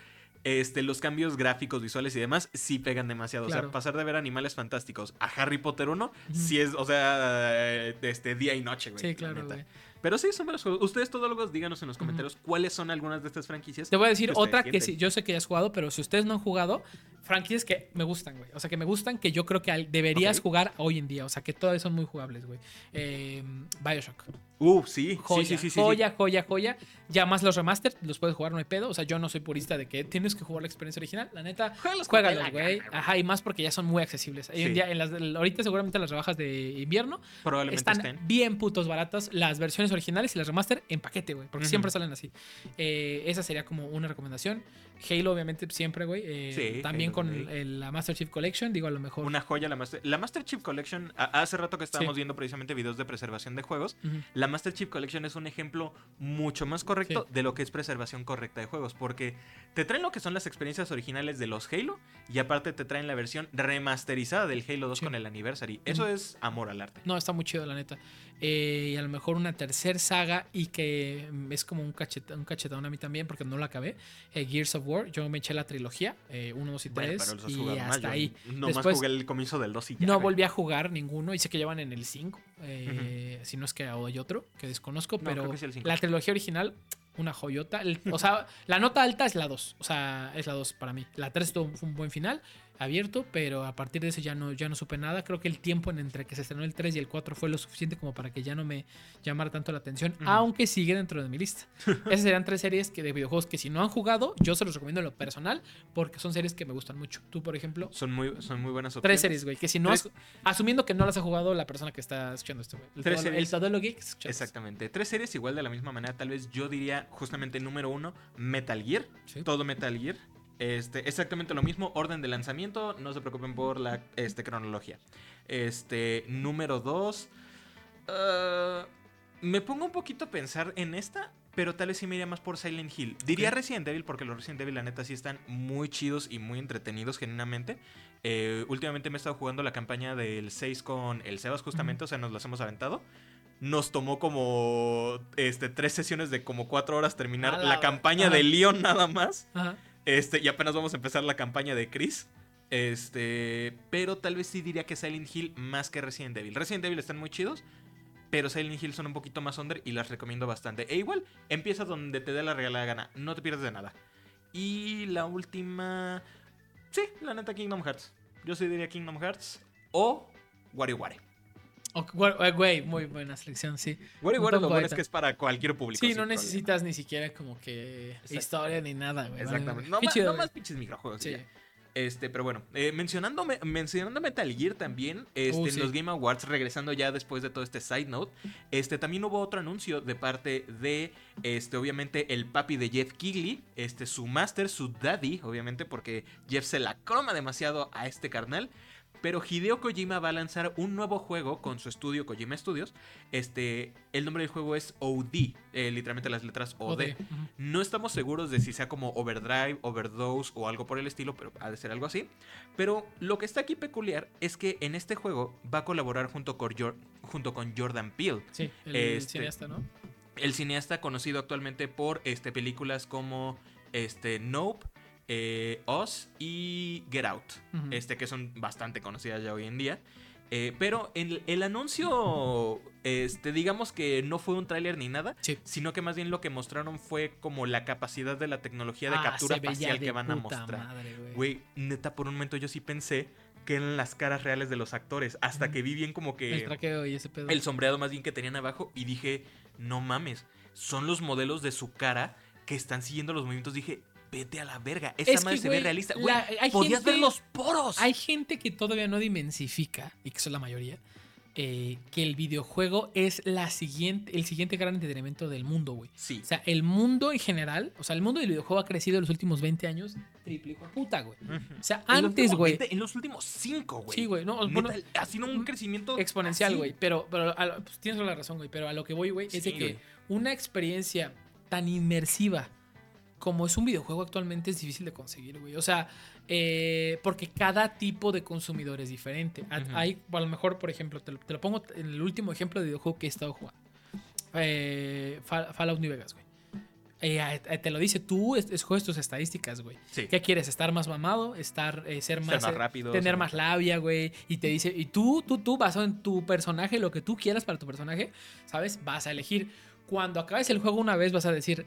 Este, los cambios gráficos, visuales y demás sí pegan demasiado. O sea, pasar de ver animales fantásticos a Harry Potter 1, Ujú. sí es, o sea, eh, este, día y noche, güey. Sí, la claro, güey. Pero sí, son buenos juegos. Ustedes, todólogos, díganos en los comentarios cuáles son algunas de estas franquicias. Te voy a decir que otra que sí, yo sé que ya has jugado, pero si ustedes no han jugado, franquicias que me gustan, güey. O sea, que me gustan, que yo creo que deberías jugar hoy en día. O sea, que todas son muy jugables, güey. Eh, Bioshock. Uh, sí, Joya, sí, sí, sí, sí. joya, joya, joya. Ya más los remaster, los puedes jugar, no hay pedo. O sea, yo no soy purista de que tienes que jugar la experiencia original. La neta, Juégalos güey. Ajá, y más porque ya son muy accesibles. Hoy en Sí. día, en las, ahorita seguramente las rebajas de invierno Probablemente están estén. bien putos baratas las versiones originales y las remaster en paquete, güey. Porque siempre salen así. Eh, esa sería como una recomendación. Halo, obviamente, siempre, güey. eh, Sí, también Halo con el- la Master Chief Collection, digo, a lo mejor. Una joya, la Master, la Master Chip Collection. a- hace rato que estábamos Sí. viendo precisamente videos de preservación de juegos. Ujú. La Master Chip Collection es un ejemplo mucho más correcto de lo que es preservación correcta de juegos, porque te traen lo que son las experiencias originales de los Halo y aparte te traen la versión remasterizada del Halo 2 Sí. con el Anniversary. Eso es amor al arte. No, está muy chido, la neta. Eh, y a lo mejor una tercer saga y que es como un, cacheta, un cachetón a mí también porque no la acabé. eh, Gears of War, yo me eché la trilogía, 1, 2 y 3 Bueno, y más. hasta yo ahí. Nomás Después- jugué el comienzo del 2 y ya. no volví a jugar ninguno y sé que llevan en el 5. eh, Si no es que hay otro que desconozco, No, pero que la trilogía original, una joyota. O sea, la nota alta es la 2. O sea, es la 2 para mí. La 3 tuvo fue un buen final, abierto, pero a partir de ese ya no, ya no supe nada. Creo que el tiempo en entre que se estrenó el 3 y el 4 fue lo suficiente como para que ya no me llamara tanto la atención, aunque sigue dentro de mi lista. Esas serían tres series que, de videojuegos que si no han jugado, yo se los recomiendo en lo personal, porque son series que me gustan mucho. Tú, por ejemplo, Son muy, son muy buenas opciones. Tres series, güey. Que si no has- Asumiendo que no las ha jugado la persona que está escuchando esto, güey. El, Tres todo- el Geek. Exactamente. Tres series igual de la misma manera. Tal vez yo diría justamente número uno, Metal Gear. Sí. Todo Metal Gear. Este, exactamente lo mismo, orden de lanzamiento, no se preocupen por la este, cronología. Este, número 2. Me pongo un poquito a pensar en esta, pero tal vez sí me iría más por Silent Hill. Diría. Resident Evil porque los Resident Evil, la neta, sí están muy chidos y muy entretenidos genuinamente. Eh, últimamente me he estado jugando la campaña del 6 con el Sebas, justamente, o sea, nos las hemos aventado. Nos tomó como este, tres sesiones de como cuatro horas terminar la, la- campaña ajá. de Leon nada más. Ajá. Este, y apenas vamos a empezar la campaña de Chris. Este, pero tal vez sí diría que Silent Hill más que Resident Evil. Resident Evil están muy chidos, pero Silent Hill son un poquito más under y las recomiendo bastante. E igual, empieza donde te dé la regalada gana, no te pierdes de nada. Y la última, sí, la neta Kingdom Hearts. Yo sí diría Kingdom Hearts o WarioWare. Güey, eh, Güey, muy buena selección, sí. WarioWare Un lo bueno es que es para cualquier público. Sí, no problema. necesitas ni siquiera como que Exacto. historia ni nada, güey. Exactamente. güey. No, chido, no güey. más pinches microjuegos. Sí. ya. Este, pero bueno, eh, mencionando, me- mencionando Metal Gear también, este, Uh, en los Game Awards, regresando ya después de todo este side note, este, también hubo otro anuncio de parte de, este, obviamente, el papi de Jeff Keighley, este, su master, su daddy, obviamente, porque Jeff se la croma demasiado a este carnal. Pero Hideo Kojima va a lanzar un nuevo juego con su estudio Kojima Studios. Este, el nombre del juego es OD, eh, literalmente las letras OD. No estamos seguros de si sea como Overdrive, Overdose o algo por el estilo, pero ha de ser algo así. Pero lo que está aquí peculiar es que en este juego va a colaborar junto con, Jor- junto con Jordan Peele, Sí, el Este- cineasta, ¿no? el cineasta conocido actualmente por este, películas como este, Nope, eh, Us y Get Out, este, que son bastante conocidas ya hoy en día. Eh, pero el, el anuncio, este, digamos que no fue un tráiler ni nada, Sí. sino que más bien lo que mostraron fue como la capacidad de la tecnología de Ah, captura facial de que van a mostrar. güey. Neta, por un momento yo sí pensé que eran las caras reales de los actores, hasta que vi bien como El que traqueo y ese pedo. el sombreado más bien que tenían abajo y dije, no mames, son los modelos de su cara que están siguiendo los movimientos. Dije, vete a la verga, esa Es que, madre se ve realista. Güey, podías gente- ver los poros. Hay gente que todavía no dimensifica, y que son la mayoría, eh, que el videojuego es la siguiente, el siguiente gran entretenimiento del mundo, güey. Sí, O sea, el mundo en general, o sea, el mundo del videojuego ha crecido en los últimos 20 años triple hijo de puta, güey. O sea, En antes, güey. 20, En los últimos cinco, güey. Sí, güey, no, bueno, ha sido un crecimiento exponencial, güey. Pero, pero a pues, tienes toda la razón, güey. Pero a lo que voy, güey, es de que una experiencia tan inmersiva como es un videojuego actualmente es difícil de conseguir, güey. O sea, eh, porque cada tipo de consumidor es diferente. A- Ujú. Hay, a lo mejor, por ejemplo, te lo, te lo pongo en el último ejemplo de videojuego que he estado jugando. Eh, Fall- Fallout New Vegas, güey. Eh, eh, te lo dice, tú es- escoges tus estadísticas, güey. Sí. ¿Qué quieres? ¿Estar más mamado? ¿Estar, eh, ser más, más eh, rápido, Tener ser más labia, güey. Y te dice, y tú, tú, tú, basado en tu personaje, lo que tú quieras para tu personaje, ¿sabes? Vas a elegir. Cuando acabes el juego una vez, vas a decir,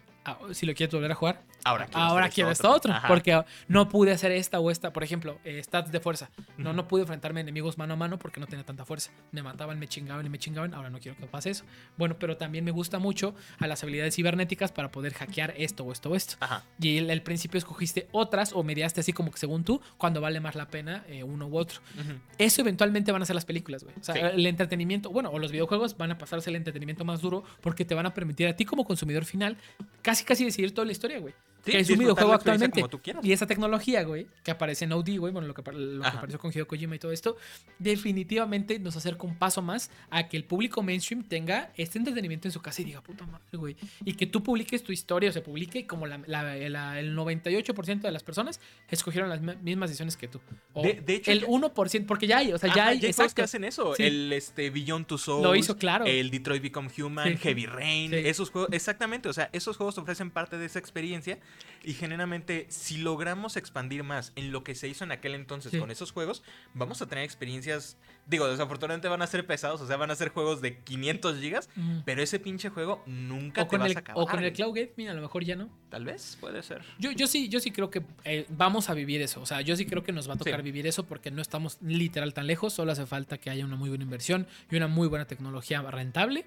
si lo quieres volver a jugar, Ahora quiero, ahora quiero esto otro. Ajá. Porque no pude hacer esta o esta. Por ejemplo, eh, stats de fuerza. No, no pude enfrentarme a enemigos mano a mano porque no tenía tanta fuerza. Me mataban, me chingaban y me chingaban. Ahora no quiero que pase eso. Bueno, pero también me gusta mucho a las habilidades cibernéticas para poder hackear esto o esto o esto. Ajá. Y al, principio escogiste otras o mediaste así como que según tú, cuando vale más la pena eh, uno u otro. Ujú. Eso eventualmente van a ser las películas, güey. O sea, Sí. el entretenimiento, bueno, o los videojuegos van a pasarse el entretenimiento más duro porque te van a permitir a ti como consumidor final casi casi decidir toda la historia, güey. Sí, que es un videojuego actualmente. Y esa tecnología, güey, que aparece en OD, güey, bueno, lo que, lo apareció con Hideo Kojima y todo esto, definitivamente nos acerca un paso más a que el público mainstream tenga este entretenimiento en su casa y diga, puta madre, güey. Y que tú publiques tu historia o se publique como la, la- la- el 98% de las personas escogieron las mi- mismas decisiones que tú. O De- de hecho, el ya- 1%, porque ya hay, o sea, ya hay, juegos exacto. que hacen eso. Sí. El este, Beyond Two Souls. Lo hizo, claro. El Detroit Become Human, Sí. Heavy Rain. Esos juegos, exactamente. O sea, esos juegos ofrecen parte de esa experiencia. Y generalmente, si logramos expandir más en lo que se hizo en aquel entonces Sí. con esos juegos, vamos a tener experiencias. Digo, desafortunadamente van a ser pesados. O sea, van a ser juegos de 500 gigas. Mm. Pero ese pinche juego nunca O te vas el, a acabar. o con el. Cloud Gaming, a lo mejor ya no. Tal vez, puede ser. Yo, yo sí, yo sí creo que eh, vamos a vivir eso. O sea, yo sí creo que nos va a tocar Sí. vivir eso porque no estamos literal tan lejos. Solo hace falta que haya una muy buena inversión y una muy buena tecnología rentable.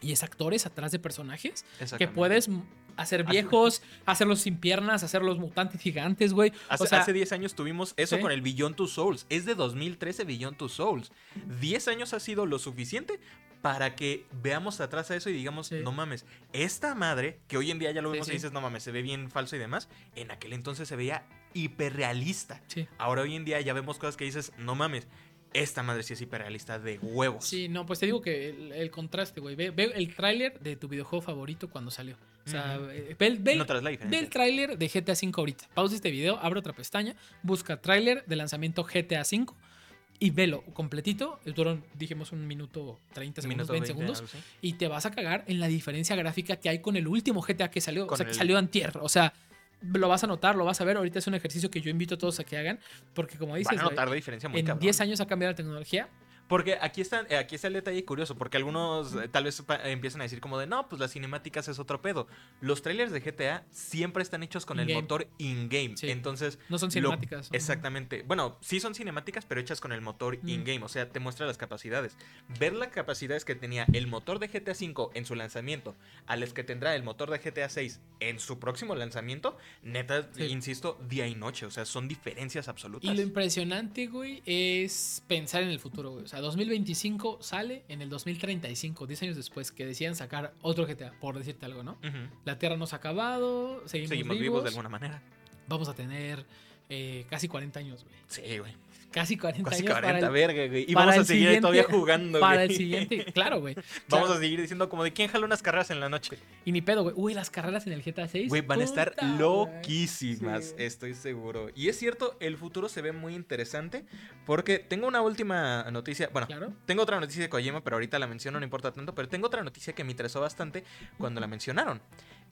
Y es actores atrás de personajes que puedes hacer viejos, hacerlos sin piernas, hacerlos mutantes gigantes, güey. Hace, o sea, hace 10 años tuvimos eso Sí. con el Beyond Two Souls. Es de 2013 Beyond Two Souls. 10 años ha sido lo suficiente para que veamos atrás a eso y digamos, Sí. no mames, esta madre, que hoy en día ya lo vemos sí. y dices, no mames, se ve bien falso y demás, en aquel entonces se veía hiperrealista. Ahora hoy en día ya vemos cosas que dices, no mames, esta madre sí es hiperrealista de huevos. Sí, no, pues te digo que el, el contraste, güey. Ve, ve el tráiler de tu videojuego favorito cuando salió. O sea, eh, ve, ve- el tráiler de GTA V ahorita. Pausa este video, abre otra pestaña, busca tráiler de lanzamiento GTA V y velo completito. Duran, dijimos, un minuto 30 segundos, Minuto 20 20, segundos. algo así. Y te vas a cagar en la diferencia gráfica que hay con el último GTA que salió. Con o sea, que salió antier. O sea, lo vas a notar, lo vas a ver. Ahorita es un ejercicio que yo invito a todos a que hagan. Porque como dices, Van a la diferencia muy en cabrón. 10 años ha cambiado la tecnología. Porque aquí está, eh, aquí está el detalle curioso, porque algunos eh, tal vez empiezan a decir como de, no, pues las cinemáticas es otro pedo. Los trailers de GTA siempre están hechos con el motor in-game. Sí. Entonces, No son cinemáticas. Exactamente. Bueno, sí son cinemáticas, pero hechas con el motor Mm. in-game. O sea, te muestra las capacidades. Ver las capacidades que tenía el motor de GTA V en su lanzamiento a las que tendrá el motor de GTA VI en su próximo lanzamiento, neta, Sí. insisto, día y noche. O sea, son diferencias absolutas. Y lo impresionante, güey, es pensar en el futuro, güey. O sea, 2025 sale en el 2035, 10 años después, que decían sacar otro GTA, por decirte algo, ¿no? Ujú. La Tierra no se ha acabado, seguimos, Seguimos vivos, vivos de alguna manera. Vamos a tener eh, casi 40 años, güey. Sí, güey. Casi 40 Casi años 40, para el, verga, güey. Y vamos a seguir todavía jugando, para güey. el siguiente. Claro, güey. Vamos Claro. a seguir diciendo como de quién jala unas carreras en la noche. Y ni pedo, güey. Uy, las carreras en el GTA 6. Güey, van a estar puta, loquísimas, estoy seguro. Y es cierto, el futuro se ve muy interesante porque tengo una última noticia, bueno, Claro. tengo otra noticia de Kojima, pero ahorita la menciono, no importa tanto, pero tengo otra noticia que me interesó bastante cuando la mencionaron.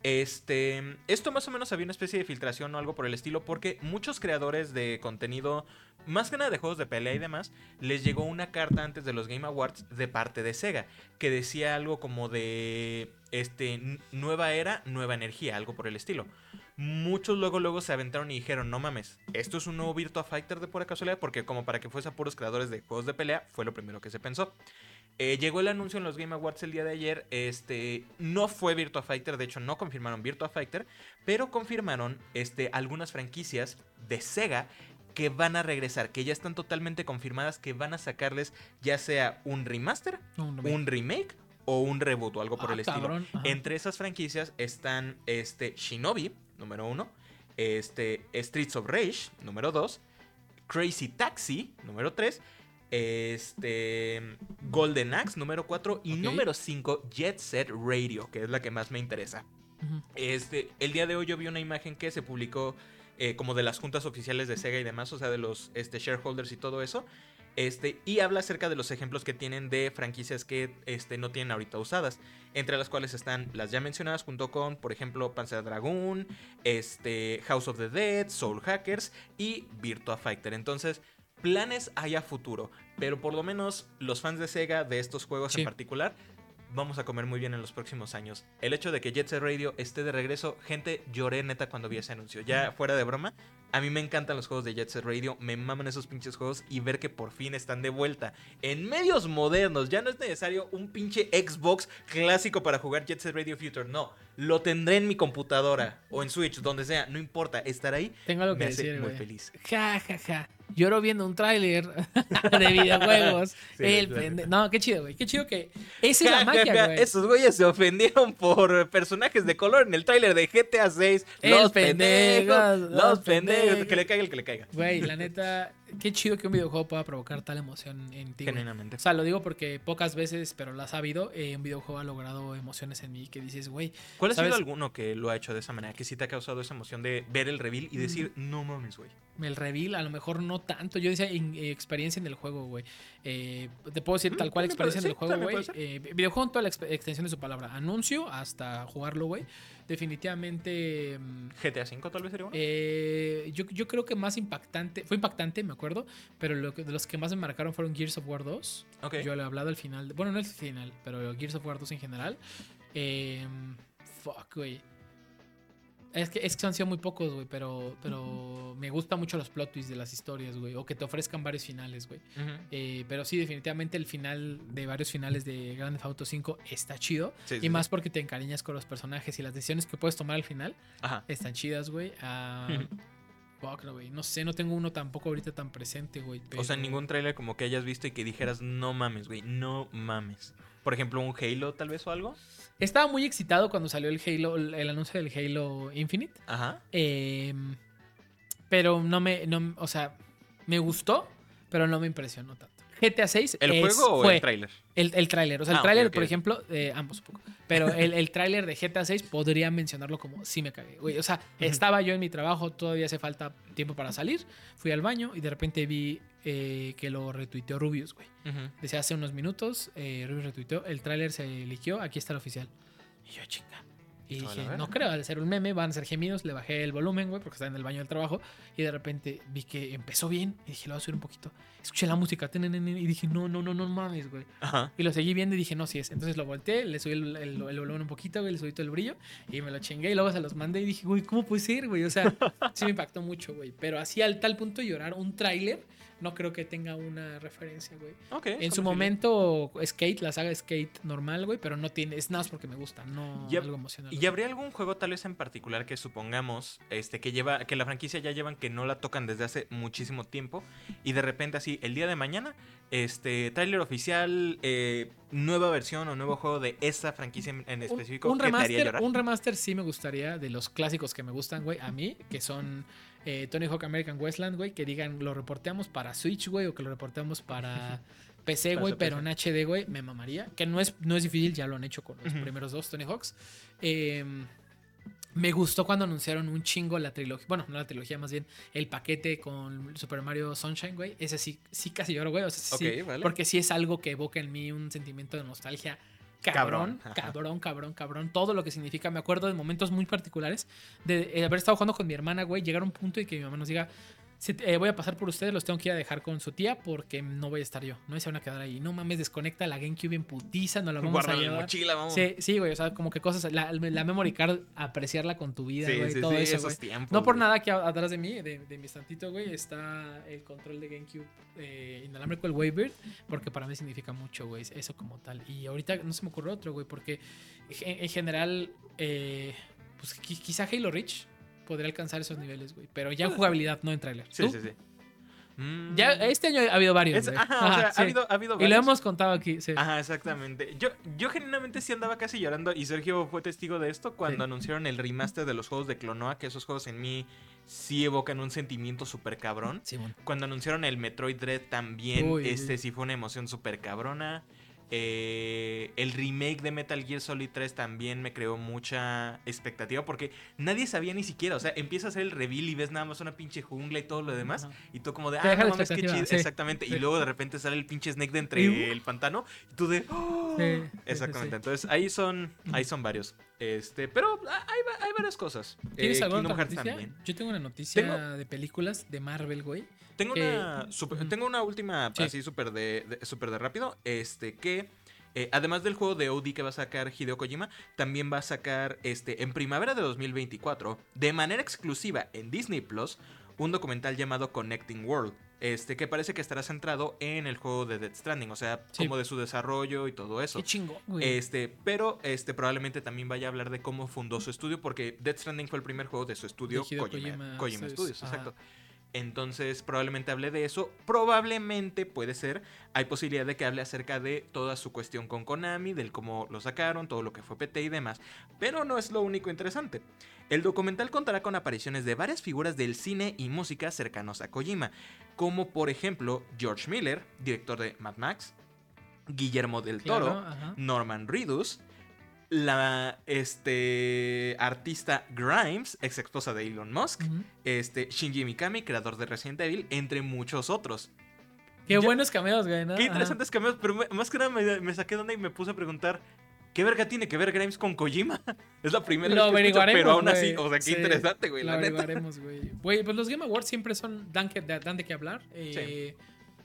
Este, esto más o menos había una especie de filtración o algo por el estilo porque muchos creadores de contenido, más que nada de juegos de pelea y demás, les llegó una carta antes de los Game Awards de parte de Sega que decía algo como de este nueva era, nueva energía, algo por el estilo. Muchos luego luego se aventaron y dijeron, "No mames, esto es un nuevo Virtua Fighter de pura casualidad porque como para que fuese a puros creadores de juegos de pelea, fue lo primero que se pensó." Eh, llegó el anuncio en los Game Awards el día de ayer. Este no fue Virtua Fighter, de hecho no confirmaron Virtua Fighter, pero confirmaron este, algunas franquicias de Sega que van a regresar, que ya están totalmente confirmadas, que van a sacarles ya sea un remaster, un remake o un reboot o algo por Ah, el estilo. ajá. Entre esas franquicias están este, Shinobi, número uno, este, Streets of Rage, número 2, Crazy Taxi, número 3, este, Golden Axe, número 4 y número 5, Jet Set Radio, que es la que más me interesa. Este, el día de hoy yo vi una imagen que se publicó eh, como de las juntas oficiales de Sega y demás, o sea, de los este, shareholders y todo eso. Este, y habla acerca de los ejemplos que tienen de franquicias que este, no tienen ahorita usadas. Entre las cuales están las ya mencionadas, junto con, por ejemplo, Panzer Dragoon, este, House of the Dead, Soul Hackers y Virtua Fighter. Entonces, planes hay a futuro. Pero por lo menos los fans de Sega, de estos juegos Sí. en particular, vamos a comer muy bien en los próximos años. El hecho de que Jet Set Radio esté de regreso, gente, lloré neta cuando vi ese anuncio. Ya fuera de broma, a mí me encantan los juegos de Jet Set Radio, me maman esos pinches juegos y ver que por fin están de vuelta en medios modernos. Ya no es necesario un pinche Xbox clásico para jugar Jet Set Radio Future, no. Lo tendré en mi computadora o en Switch, donde sea, no importa, estar ahí Tengo algo que me hace decir, muy feliz. Ja, ja, ja. Lloro viendo un tráiler de videojuegos. Sí, el pende- No, qué chido, güey. Qué chido que. Esa es la magia, ja, güey. Esos güeyes se ofendieron por personajes de color en el tráiler de GTA 6. El los pendejos, los pendejos. pendejos. Que le caiga el que le caiga. Güey, la neta, qué chido que un videojuego pueda provocar tal emoción en ti. Genuinamente. O sea, lo digo porque pocas veces, pero las ha habido, eh, un videojuego ha logrado emociones en mí que dices, güey, ¿Cuál ha sido alguno que lo ha hecho de esa manera? Que sí te ha causado esa emoción de ver el reveal y decir, no mames, güey. el reveal, a lo mejor no tanto. Yo decía en- eh, experiencia en el juego, güey. Eh, te puedo decir Mm, tal cual experiencia puede- en el sí, juego, güey. videojuego en toda la extensión de su palabra. Anuncio hasta jugarlo, güey. Definitivamente. mm, GTA 5 tal vez sería uno. Eh, yo, yo creo que más impactante, fue impactante, me acuerdo, pero lo que- de los que más me marcaron fueron Gears of War 2. ok. Yo le he hablado al final, bueno, no el final, pero Gears of War 2 en general. Eh, fuck, güey. Es que, es que han sido muy pocos, güey, pero, pero me gustan mucho los plot twists de las historias, güey, o que te ofrezcan varios finales, güey. Eh, pero sí, definitivamente el final de varios finales de Grand Theft Auto 5 está chido. Sí, y sí. más porque te encariñas con los personajes y las decisiones que puedes tomar al final Ajá. están chidas, güey. Ah, fuck, no, güey. No sé, no tengo uno tampoco ahorita tan presente, güey. O sea, ningún tráiler como que hayas visto y que dijeras, no mames, güey, no mames. Por ejemplo, un Halo tal vez o algo. Estaba muy excitado cuando salió el Halo, el, el anuncio del Halo Infinite. Ajá. eh, pero no me, no, o sea, me gustó, pero no me impresionó tanto. GTA 6 ¿El es- juego o fue el tráiler? el, el tráiler. O sea, el Ah, ok, tráiler, ok. por ejemplo, eh, ambos un poco. Pero el, el tráiler de GTA 6 podría mencionarlo como sí me cagué, güey. O sea, estaba yo en mi trabajo, todavía hace falta tiempo para salir. Fui al baño y de repente vi eh, que lo retuiteó Rubius, güey. Ujú. Decía hace unos minutos, eh, Rubius retuiteó, el tráiler se liqueó, aquí está el oficial. Y yo, chinga. Y dije, no creo, al ser un meme, van a ser gemidos. Le bajé el volumen, güey, porque estaba en el baño del trabajo. Y de repente vi que empezó bien. Y dije, lo voy a subir un poquito. Escuché la música. Y dije, no, no, no, no mames, güey. Ajá. Y lo seguí viendo y dije, no, sí es. Entonces lo volteé, le subí el, el- el volumen un poquito, güey, le subí todo el brillo y me lo chingué y luego se los mandé y dije, güey, ¿cómo puede ser, güey? O sea, sí me impactó mucho, güey. Pero así al tal punto de llorar un tráiler, no creo que tenga una referencia, güey. Ok. En su momento, Skate, la saga Skate normal, güey, pero no tiene, es nada más porque me gusta, no Y algo emocional. ¿Y habría algún juego tal vez en particular que supongamos este que lleva que la franquicia ya llevan que no la tocan desde hace muchísimo tiempo y de repente así el día de mañana este tráiler oficial eh, nueva versión o nuevo juego de esa franquicia en, en Un- específico un, que te haría remaster, llorar? un remaster sí me gustaría de los clásicos que me gustan, güey, a mí, que son eh, Tony Hawk American Westland, güey, que digan lo reporteamos para Switch, güey, o que lo reporteamos para PC, güey, pero en HD, güey, me mamaría. Que no es, no es difícil, ya lo han hecho con los primeros dos Tony Hawks. Eh, me gustó cuando anunciaron un chingo la trilogía, bueno, no la trilogía, más bien el paquete con Super Mario Sunshine, güey. Ese sí, sí casi lloro, güey. O sea, sí, vale. porque sí es algo que evoca en mí un sentimiento de nostalgia Cabrón, cabrón, cabrón, cabrón, todo lo que significa. Me acuerdo de momentos muy particulares de eh, haber estado jugando con mi hermana, güey, llegar a un punto y que mi mamá nos diga, "Sí, eh, voy a pasar por ustedes, los tengo que ir a dejar con su tía porque no voy a estar yo, no se van a quedar ahí. No mames, desconecta la GameCube en putiza, no la vamos Guarda a la llevar. mochila, vamos. Sí, sí, güey, o sea, como que cosas, la, la memory card, apreciarla con tu vida, sí, güey, sí, todo eso, esos güey. tiempos. No por güey. nada a- atrás de mí, de, de mi estantito, güey, está el control de GameCube eh, inalámbrico, el Wavebird, porque para mí significa mucho, güey, eso como tal. Y ahorita no se me ocurre otro, güey, porque en, en general, eh, pues qui- quizá Halo Reach podría alcanzar esos niveles, güey, pero ya en jugabilidad, no en trailer. Sí, ¿Tú? sí, sí. Mm, Ya este año ha habido varios. es- ajá, o sea, sí. ha habido, ha habido Y lo varios. hemos contado aquí, sí. Ajá, exactamente. Yo, yo genuinamente sí andaba casi llorando y Sergio fue testigo de esto cuando Sí. anunciaron el remaster de los juegos de Clonoa, que esos juegos en mí sí evocan un sentimiento súper cabrón. Simón. Cuando anunciaron el Metroid Dread también, Uy, este sí fue una emoción súper cabrona. Eh, el remake de Metal Gear Solid 3 también me creó mucha expectativa porque nadie sabía ni siquiera, o sea, empieza a hacer el reveal y ves nada más una pinche jungla y todo lo demás y tú como de, Te ah, no mames, qué chido, sí. exactamente, y luego de repente sale el pinche Snake de entre Y, uh. el pantano y tú de, "Oh". Exactamente, entonces ahí son, ahí son varios, este, pero hay, hay varias cosas. ¿Tienes Eh, alguna otra noticia? también. Yo tengo una noticia Tengo- de películas de Marvel, güey. Tengo que- una super- tengo una última Sí. así súper de, de- súper de rápido. Este que eh, además del juego de OD que va a sacar Hideo Kojima, también va a sacar este en primavera de 2024, de manera exclusiva en Disney Plus, un documental llamado Connecting World. Este que parece que estará centrado en el juego de Death Stranding, o sea, Sí. como de su desarrollo y todo eso. Qué chingo, güey. Este, pero este probablemente también vaya a hablar de cómo fundó su estudio, porque Death Stranding fue el primer juego de su estudio, Kojima, Kojima, Studios, exacto. Entonces, probablemente hable de eso. Probablemente puede ser. Hay posibilidad de que hable acerca de toda su cuestión con Konami, del cómo lo sacaron, todo lo que fue PT y demás. Pero no es lo único interesante. El documental contará con apariciones de varias figuras del cine y música cercanos a Kojima, como por ejemplo George Miller, director de Mad Max, Guillermo del Toro. Norman Reedus, la este, artista Grimes, ex esposa de Elon Musk, este, Shinji Mikami, creador de Resident Evil, entre muchos otros. Qué Ya- buenos cameos, güey, ¿no? Qué Ajá. interesantes cameos, pero me- más que nada me, me saqué de onda y me puse a preguntar. ¿Qué verga tiene que ver Grimes con Kojima? Es la primera Lo vez que escucho, pero aún así, o sea, qué Sí, interesante, güey, Lo la averiguaremos, güey. Güey, pues los Game Awards siempre son dan, que, dan de qué hablar. Eh,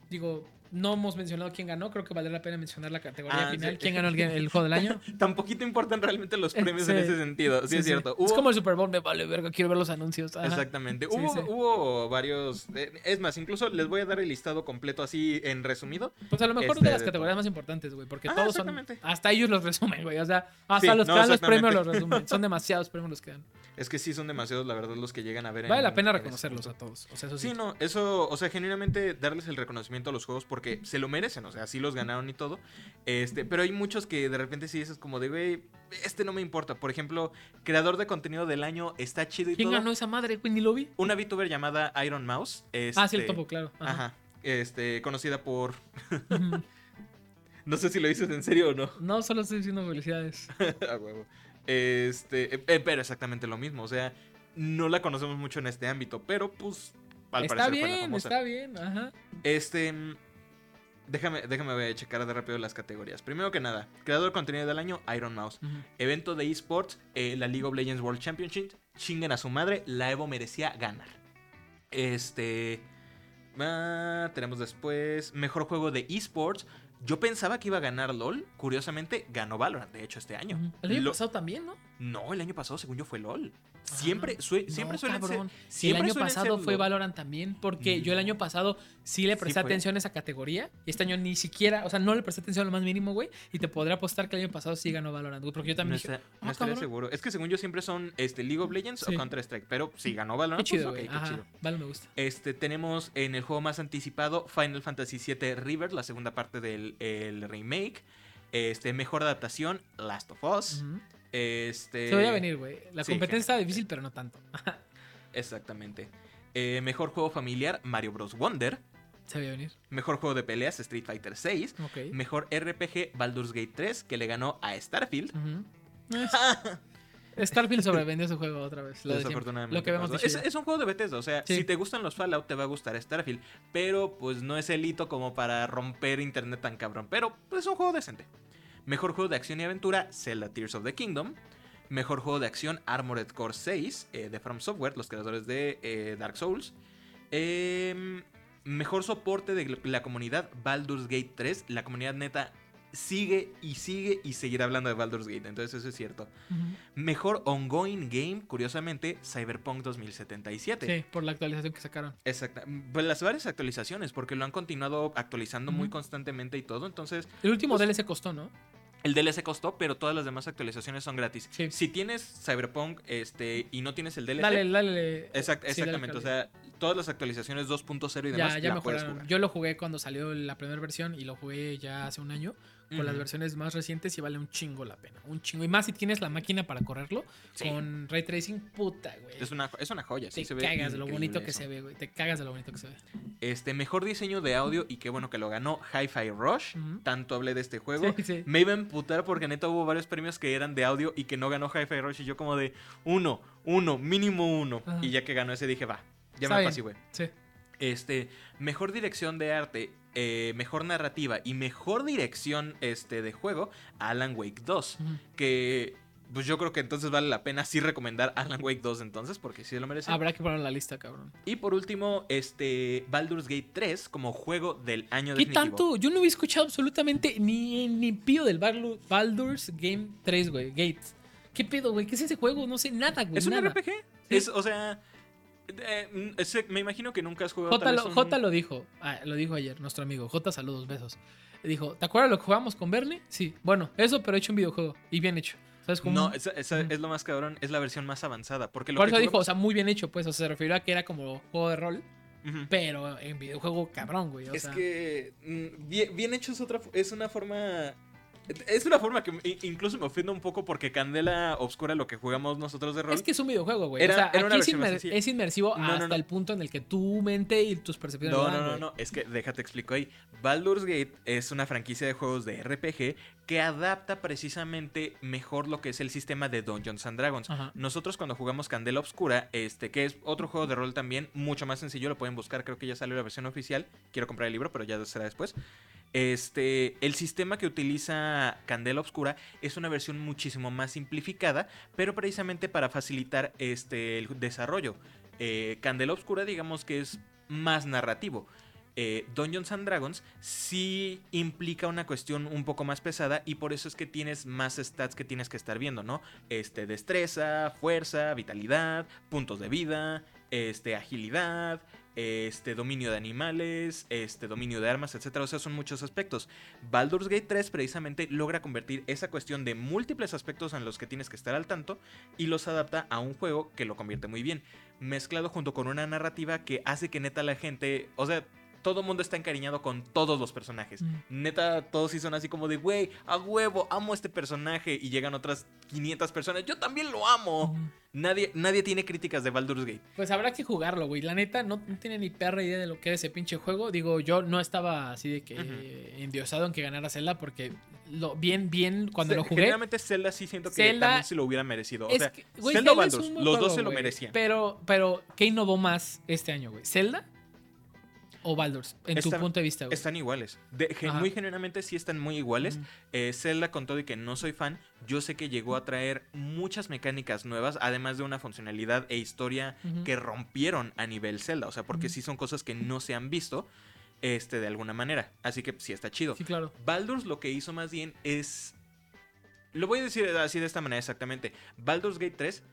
Digo, no hemos mencionado quién ganó. Creo que vale la pena mencionar la categoría Ah, final. sí. ¿Quién ganó el, el juego del año? Tan poquito importan realmente los premios sí. en ese sentido, sí, es cierto. Es como el Super Bowl, me vale verga, quiero ver los anuncios. Ajá. Exactamente. Hubo, hubo varios. eh, es más, incluso les voy a dar el listado completo así en resumido. Pues a lo mejor Este, de las de categorías más importantes, güey. Porque Ah, todos son. Hasta ellos los resumen, güey. O sea, hasta los no, que dan los premios los resumen. Son demasiados premios los que dan. Es que sí son demasiados, la verdad, los que llegan a ver. Vale en- la pena reconocerlos a todos. O sea, eso sí. Sí, no, eso, o sea, genuinamente darles el reconocimiento a los juegos porque se lo merecen, o sea, sí los ganaron y todo. Este, pero hay muchos que de repente sí dices como de, güey, este no me importa. Por ejemplo, creador de contenido del año está chido y ¿Quién todo. ganó esa madre, güey? Ni lo vi. Una VTuber llamada Iron Mouse. Ah, sí, el este, topo, claro. Ajá. Ajá. este, conocida por... No sé si lo dices en serio o no. no, solo estoy diciendo felicidades. A huevo. Este, eh, eh, pero exactamente lo mismo. O sea, no la conocemos mucho en este ámbito, pero pues al está parecer fue la bien, famosa. está bien, ajá. Este. Déjame, déjame voy a checar de rápido las categorías. Primero que nada, creador de contenido del año, Iron Mouse. Evento de esports, eh, la League of Legends World Championship. Chinguen a su madre, la Evo merecía ganar. Este. ah, tenemos después mejor juego de esports. Yo pensaba que iba a ganar LOL. Curiosamente, ganó Valorant, de hecho, este año. El año Lo- pasado también, ¿no? No, el año pasado, según yo, fue LOL. Siempre, Ah, sue- siempre no, suelen ser. cabrón. siempre el año pasado ser fue. Valorant también, porque yo el año pasado sí le presté atención a esa categoría. Y este año ni siquiera, o sea, no le presté atención a lo más mínimo, güey. Y te podré apostar que el año pasado sí ganó Valorant, güey. Porque yo No, también dije, está- no "Ah, estaría cabrón". seguro. Es que según yo siempre son este, League of Legends Sí. o Counter-Strike. Pero si ganó qué Valorant, chido, pues, qué Ajá, chido. Vale, me gusta. Este, tenemos en el juego más anticipado Final Fantasy VII River, la segunda parte del el remake. Este, mejor adaptación, Last of Us. Ujú. Este. Se veía venir, güey. La sí, competencia estaba difícil, pero no tanto. Exactamente. Eh, mejor juego familiar, Mario Bros. Wonder. Se veía venir. Mejor juego de peleas, Street Fighter VI. Ok. Mejor RPG, Baldur's Gate 3, que le ganó a Starfield. Es- Starfield sobrevendió su juego otra vez. Lo. Desafortunadamente. lo que vemos pasó. de es, un juego de Bethesda, o sea, Sí. si te gustan los Fallout te va a gustar Starfield, pero pues no es el hito como para romper internet tan cabrón, pero pues, es un juego decente. Mejor juego de acción y aventura, Zelda Tears of the Kingdom. Mejor juego de acción, Armored Core 6, eh, de From Software, los creadores de eh, Dark Souls. Em, mejor soporte de la comunidad, Baldur's Gate 3. La comunidad neta sigue y sigue y seguirá hablando de Baldur's Gate, entonces eso es cierto. Mejor ongoing game, curiosamente, Cyberpunk 2077. Sí, por la actualización que sacaron. Exacta. Pues las varias actualizaciones, porque lo han continuado actualizando muy constantemente y todo. Entonces, El último Pues- DLC costó, ¿no? El DLC costó, pero todas las demás actualizaciones son gratis. Sí. Si tienes Cyberpunk este, y no tienes el DLC, Dale, dale. exact- sí, dale exactamente. o sea, todas las actualizaciones 2.0 y demás ya, ya la puedes jugar. Yo lo jugué cuando salió la primera versión y lo jugué ya hace un año. Con las versiones más recientes y vale un chingo la pena. Un chingo. Y más si tienes la máquina para correrlo Sí. con ray tracing, puta, güey. Es una, es una joya, sí te se ve cagas de lo bonito que se ve, güey. Te cagas de lo bonito que se ve. Este, mejor diseño de audio y qué bueno que lo ganó Hi-Fi Rush. Tanto hablé de este juego. Sí, sí. Me iba a emputar porque neta hubo varios premios que eran de audio y que no ganó Hi-Fi Rush. Y yo como de uno, uno, mínimo uno. Y ya que ganó ese dije, va, ya Está me bien. apacigué. Sí. Este, mejor dirección de arte, eh, mejor narrativa y mejor dirección este, de juego, Alan Wake 2. Ujú. Que pues yo creo que entonces vale la pena sí recomendar Alan Wake 2 entonces, porque sí lo merece. Habrá que ponerlo en la lista, cabrón. Y por último, este, Baldur's Gate 3 como juego del año ¿Qué definitivo. tanto? Yo no había escuchado absolutamente ni, ni pío del Baldu- Baldur's Game 3, güey. Gates. ¿Qué pedo, güey? ¿Qué es ese juego? No sé nada, güey. ¿Es un nada. RPG? Es, o sea, eh, mm, ese- me imagino que nunca has jugado J tal lo, vez un- J lo dijo. Ah, lo dijo ayer, nuestro amigo. J, saludos, besos. Dijo, ¿te acuerdas lo que jugamos con Bernie? Sí. Bueno, eso, pero hecho un videojuego. Y bien hecho. ¿Sabes cómo? No, esa, esa Ujú. es lo más cabrón, es la versión más avanzada. Porque lo Por que eso dijo, o sea, muy bien hecho, pues. O sea, se refirió a que era como juego de rol, pero en videojuego cabrón, güey. O Es sea, que mm, bien, bien hecho es otra es una forma es una forma que incluso me ofende un poco porque Candela Obscura lo que jugamos nosotros de rol. Es que es un videojuego, güey. Era- o sea, era una aquí es, inmer- inmersivo No, hasta no. el punto en el que tu mente y tus percepciones no, no, no, no, es que déjate explico ahí. Baldur's Gate es una franquicia de juegos de RPG que adapta precisamente mejor lo que es el sistema de Dungeons and Dragons. Ajá. Nosotros cuando jugamos Candela Obscura, este que es otro juego de rol también, mucho más sencillo, lo pueden buscar, creo que ya salió la versión oficial. Quiero comprar el libro, pero ya será después. Este, el sistema que utiliza Candela Obscura es una versión muchísimo más simplificada, pero precisamente para facilitar este, el desarrollo. Eh, Candela Obscura, digamos que es más narrativo. Eh, Dungeons and Dragons sí implica una cuestión un poco más pesada y por eso es que tienes más stats que tienes que estar viendo, ¿no? Este, destreza, fuerza, vitalidad, puntos de vida, este, agilidad, este, dominio de animales, este, dominio de armas, etcétera. O sea, son muchos aspectos. Baldur's Gate 3 precisamente logra convertir esa cuestión de múltiples aspectos en los que tienes que estar al tanto y los adapta a un juego que lo convierte muy bien. Mezclado junto con una narrativa que hace que neta la gente, o sea, todo el mundo está encariñado con todos los personajes. Mm. Neta, todos sí son así como de, güey, a huevo, amo este personaje. Y llegan otras 500 personas, yo también lo amo. Mm. Nadie, nadie tiene críticas de Baldur's Gate. Pues habrá que jugarlo, güey. La neta, no, no tiene ni perra idea de lo que era ese pinche juego. Digo, yo no estaba así de que endiosado en que ganara Zelda porque lo, bien, bien, cuando lo jugué. Generalmente Zelda sí siento que Zelda- también se lo hubiera merecido. O es sea, que, güey, Zelda o Zelda es Baldur's, los juego, dos se lo merecían. Pero, pero, ¿qué innovó más este año, güey? ¿Zelda o Baldur's? En tu Están- punto de vista, güey. Están iguales. De- gen- Ajá. muy genuinamente sí están muy iguales. Eh, Zelda, con todo y que no soy fan, yo sé que llegó a traer muchas mecánicas nuevas, además de una funcionalidad e historia que rompieron a nivel Zelda. O sea, porque sí son cosas que no se han visto este, de alguna manera. Así que sí está chido. Sí, claro. Baldur's lo que hizo más bien es. Lo voy a decir así de esta manera exactamente. Baldur's Gate 3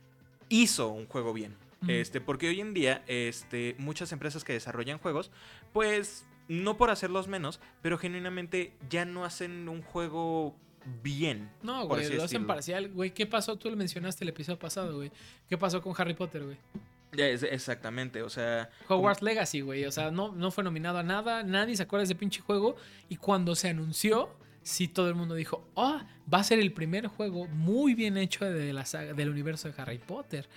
hizo un juego bien. Este, porque hoy en día, este, muchas empresas que desarrollan juegos, pues, no por hacerlos menos, pero genuinamente ya no hacen un juego bien. No, güey, lo hacen parcial. Güey, ¿qué pasó? Tú lo mencionaste el episodio pasado, güey. ¿Qué pasó con Harry Potter, güey? Exactamente, o sea. Hogwarts Legacy, güey. O sea, no, no fue nominado a nada. Nadie se acuerda de ese pinche juego. Y cuando se anunció, sí todo el mundo dijo, ah, va a ser el primer juego muy bien hecho de la saga, del universo de Harry Potter.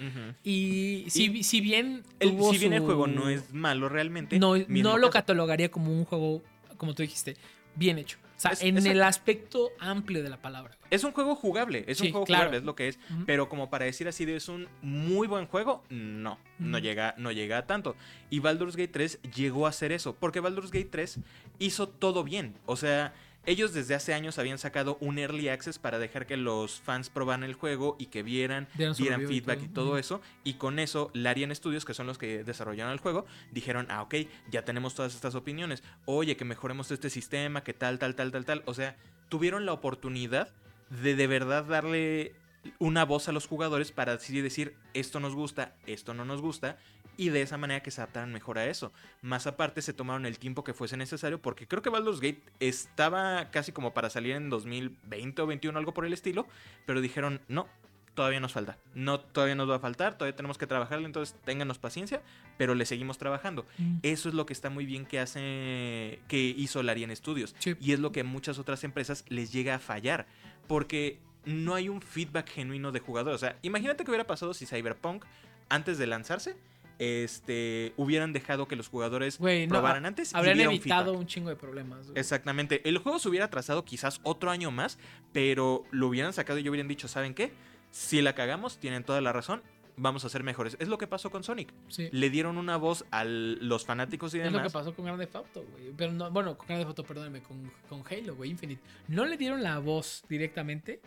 Y si, Y si bien. El- si bien el juego no es malo realmente. No, no lo caso. catalogaría como un juego, como tú dijiste, bien hecho. O sea, Es- en es- el aspecto amplio de la palabra. güey. Es un juego jugable, es un juego claro. jugable, es lo que es. Pero como para decir así de es un muy buen juego, no, no llega, no llega a tanto. Y Baldur's Gate 3 llegó a hacer eso, porque Baldur's Gate 3 hizo todo bien. O sea, ellos desde hace años habían sacado un early access para dejar que los fans probaran el juego y que vieran, Dieran y feedback y todo eso. Y con eso, Larian Studios, que son los que desarrollaron el juego, dijeron, ah, ok, ya tenemos todas estas opiniones. Oye, que mejoremos este sistema, que tal, tal, tal, tal, tal. O sea, tuvieron la oportunidad de de verdad darle una voz a los jugadores para así decir, esto nos gusta, esto no nos gusta. Y de esa manera que se adaptaran mejor a eso. Más aparte, se tomaron el tiempo que fuese necesario. Porque creo que Baldur's Gate estaba casi como para salir en 2020 o 21, algo por el estilo. Pero dijeron, no, todavía nos falta. No, todavía nos va a faltar, todavía tenemos que trabajarle, entonces ténganos paciencia, pero le seguimos trabajando. Mm. Eso es lo que está muy bien que hace, que hizo Larian Studios. Sí. Y es lo que a muchas otras empresas les llega a fallar. Porque no hay un feedback genuino de jugadores. O sea, imagínate que hubiera pasado si Cyberpunk, antes de lanzarse, este, hubieran dejado que los jugadores no, probaran antes. y Habrían un evitado feedback. un chingo de problemas. Exactamente. El juego se hubiera atrasado quizás otro año más, pero lo hubieran sacado y hubieran dicho, ¿saben qué? Si la cagamos, tienen toda la razón, vamos a ser mejores. Es lo que pasó con Sonic. Sí. Le dieron una voz a los fanáticos y Es lo que demás. pasó con Grand Theft Auto, güey. Pero no, bueno, con Grand Theft Auto, perdóname, con, con Halo, güey, Infinite. No le dieron la voz directamente,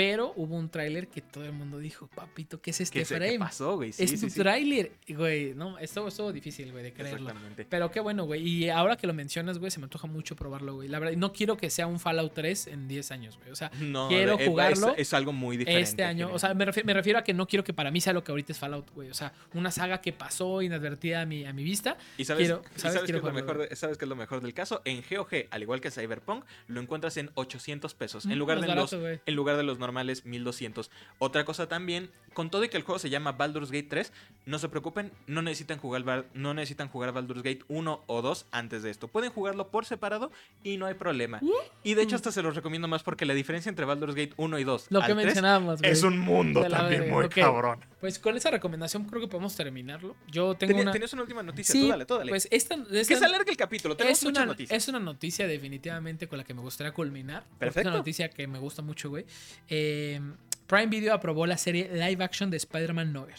pero hubo un tráiler que todo el mundo dijo, papito, ¿qué es este ¿Qué, se- qué frame? pasó, güey? Sí, es sí, tu sí. tráiler, güey. No, esto estuvo difícil, güey, de creerlo. Exactamente. Pero qué bueno, güey. Y ahora que lo mencionas, güey, se me antoja mucho probarlo, güey. La verdad, no quiero que sea un Fallout 3 en 10 años, güey. O sea, No, Quiero jugarlo Es, es algo muy diferente. este año, o sea, me refiero, me refiero a que no quiero que para mí sea lo que ahorita es Fallout, güey. O sea, una saga que pasó inadvertida a mi, a mi vista. y sabes, quiero- y sabes, quiero qué es lo mejor de- sabes qué es lo mejor del caso. En GOG, al igual que Cyberpunk, lo encuentras en 800 pesos. En lugar, de barato, los, en lugar de los normales 1200. Otra cosa también, con todo y que el juego se llama Baldur's Gate 3, no se preocupen, no necesitan jugar, no necesitan jugar Baldur's Gate 1 o 2 antes de esto. Pueden jugarlo por separado y no hay problema. Y de hecho hasta se los recomiendo más porque la diferencia entre Baldur's Gate 1 y 2 Lo al que 3 mencionábamos, güey. es un mundo también verga, muy ok. cabrón. Pues con esa recomendación creo que podemos terminarlo. Yo tengo Tenía- una. Tenías una última noticia, Sí, tú dale, tú dale. Pues esta, que esta- se alargue el capítulo, tenemos es muchas una, noticias. es una noticia definitivamente con la que me gustaría culminar. porque Es Perfecto. una noticia que me gusta mucho, güey. Eh, Prime Video aprobó la serie live action de Spider-Man Noir.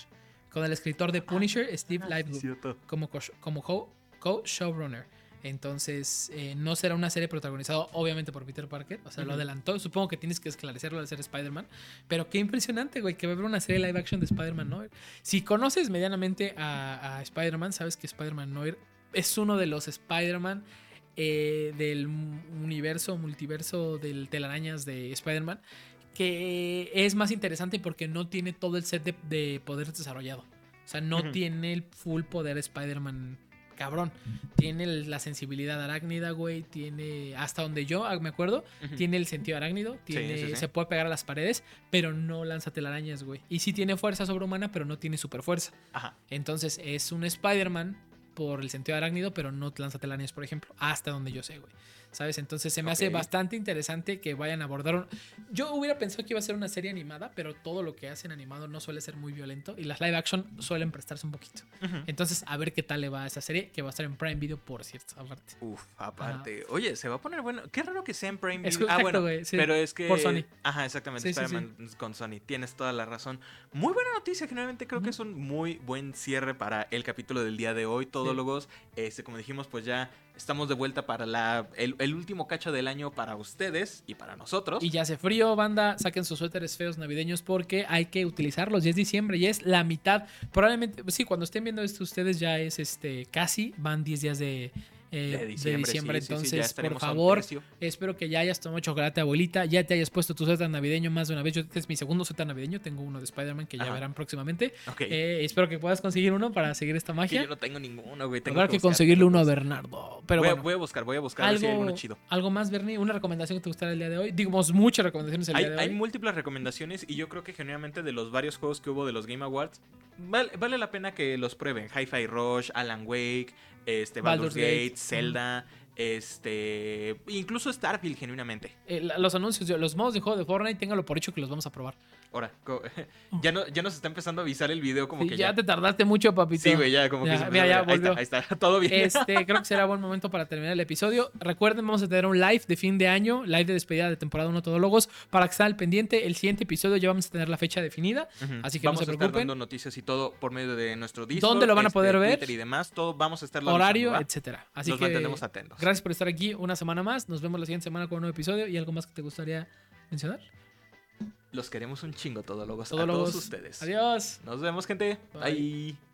Con el escritor de Punisher, Steve Lightwood, Cierto. como co- como co- co-showrunner. Entonces, eh, no será una serie protagonizada, obviamente, por Peter Parker. O sea, lo adelantó. Supongo que tienes que esclarecerlo al ser Spider-Man. Pero qué impresionante, güey, que va a haber una serie live action de Spider-Man Noir. Si conoces medianamente a, a Spider-Man, sabes que Spider-Man Noir es uno de los Spider-Man eh, del universo, multiverso del telarañas de Spider-Man. Que es más interesante porque no tiene todo el set de, de poderes desarrollado. O sea, no tiene el full poder Spider-Man cabrón. Tiene el- la sensibilidad arácnida, güey. Tiene, hasta donde yo me acuerdo, tiene el sentido arácnido. Tiene, sí, sí. Se puede pegar a las paredes, pero no lanza telarañas, güey. Y sí tiene fuerza sobrehumana, pero no tiene super fuerza. Ajá. Entonces es un Spider-Man por el sentido arácnido, pero no lanza telarañas, por ejemplo, hasta donde yo sé, güey. ¿Sabes? Entonces se me hace bastante interesante que vayan a abordar. un- Yo hubiera pensado que iba a ser una serie animada, pero todo lo que hacen animado no suele ser muy violento y las live action suelen prestarse un poquito. Entonces, a ver qué tal le va a esa serie, que va a estar en Prime Video, por cierto, aparte. Uf, aparte. Oye, se va a poner bueno. Qué raro que sea en Prime Video. Ah, bueno, güey, sí. pero es que. Por Sony. Ajá, exactamente. Sí, con Sony. Tienes toda la razón. Muy buena noticia. Generalmente creo que es un muy buen cierre para el capítulo del día de hoy, todólogos. Este, como dijimos, pues ya estamos de vuelta para la, el, último cacho del año para ustedes y para nosotros. Y ya hace frío, banda, saquen sus suéteres feos navideños porque hay que utilizarlos. Ya es diciembre, ya es la mitad. Probablemente, sí, cuando estén viendo esto ustedes ya es este casi, van 10 días de, eh, de diciembre. sí, ya entonces, por favor, espero que ya hayas tomado chocolate, abuelita, ya te hayas puesto tu suéter navideño más de una vez. Yo, este es mi segundo suéter navideño, tengo uno de Spider-Man que ya verán próximamente. Eh, espero que puedas conseguir uno para seguir esta que magia. yo no tengo ninguno, güey. tengo que buscar, conseguirle uno a pues- Bernardo. Pero voy, a- bueno. voy a buscar, voy a buscar a ver si hay Algo, chido. algo más, Bernie, una recomendación que te gustara el día de hoy. Digamos, muchas recomendaciones el Hay, día de hay hoy. múltiples recomendaciones y yo creo que genuinamente de los varios juegos que hubo de los Game Awards, vale, vale la pena que los prueben. Hi-Fi Rush, Alan Wake, este, Baldur's, Baldur's Gate, Gate, Zelda, este, incluso Starfield genuinamente. Eh, los anuncios, los modos de juego de Fortnite, téngalo por hecho que los vamos a probar. Ahora, co- ya, no, ya nos está empezando a avisar el video como Sí, que ya, ya... te tardaste mucho, papito. Sí, güey, ya como que Ya, empezó mira, ya ahí, está, ahí está, todo bien. Este, creo que será buen momento para terminar el episodio. Recuerden, vamos a tener un live de fin de año, live de despedida de temporada 1 Todólogos, para que estén al pendiente. El siguiente episodio ya vamos a tener la fecha definida, así que no vamos se a estar preocupen. dando noticias y todo por medio de nuestro Discord. ¿Dónde lo van a este, poder ver? Twitter y demás, todo vamos a estar horario, etcétera. Así Nos que mantenemos atentos. gracias por estar aquí una semana más. Nos vemos la siguiente semana con un nuevo episodio y algo más que te gustaría mencionar. Los queremos un chingo, todólogos. A Todólogos. todos ustedes. Adiós. Nos vemos, gente. Bye. Bye.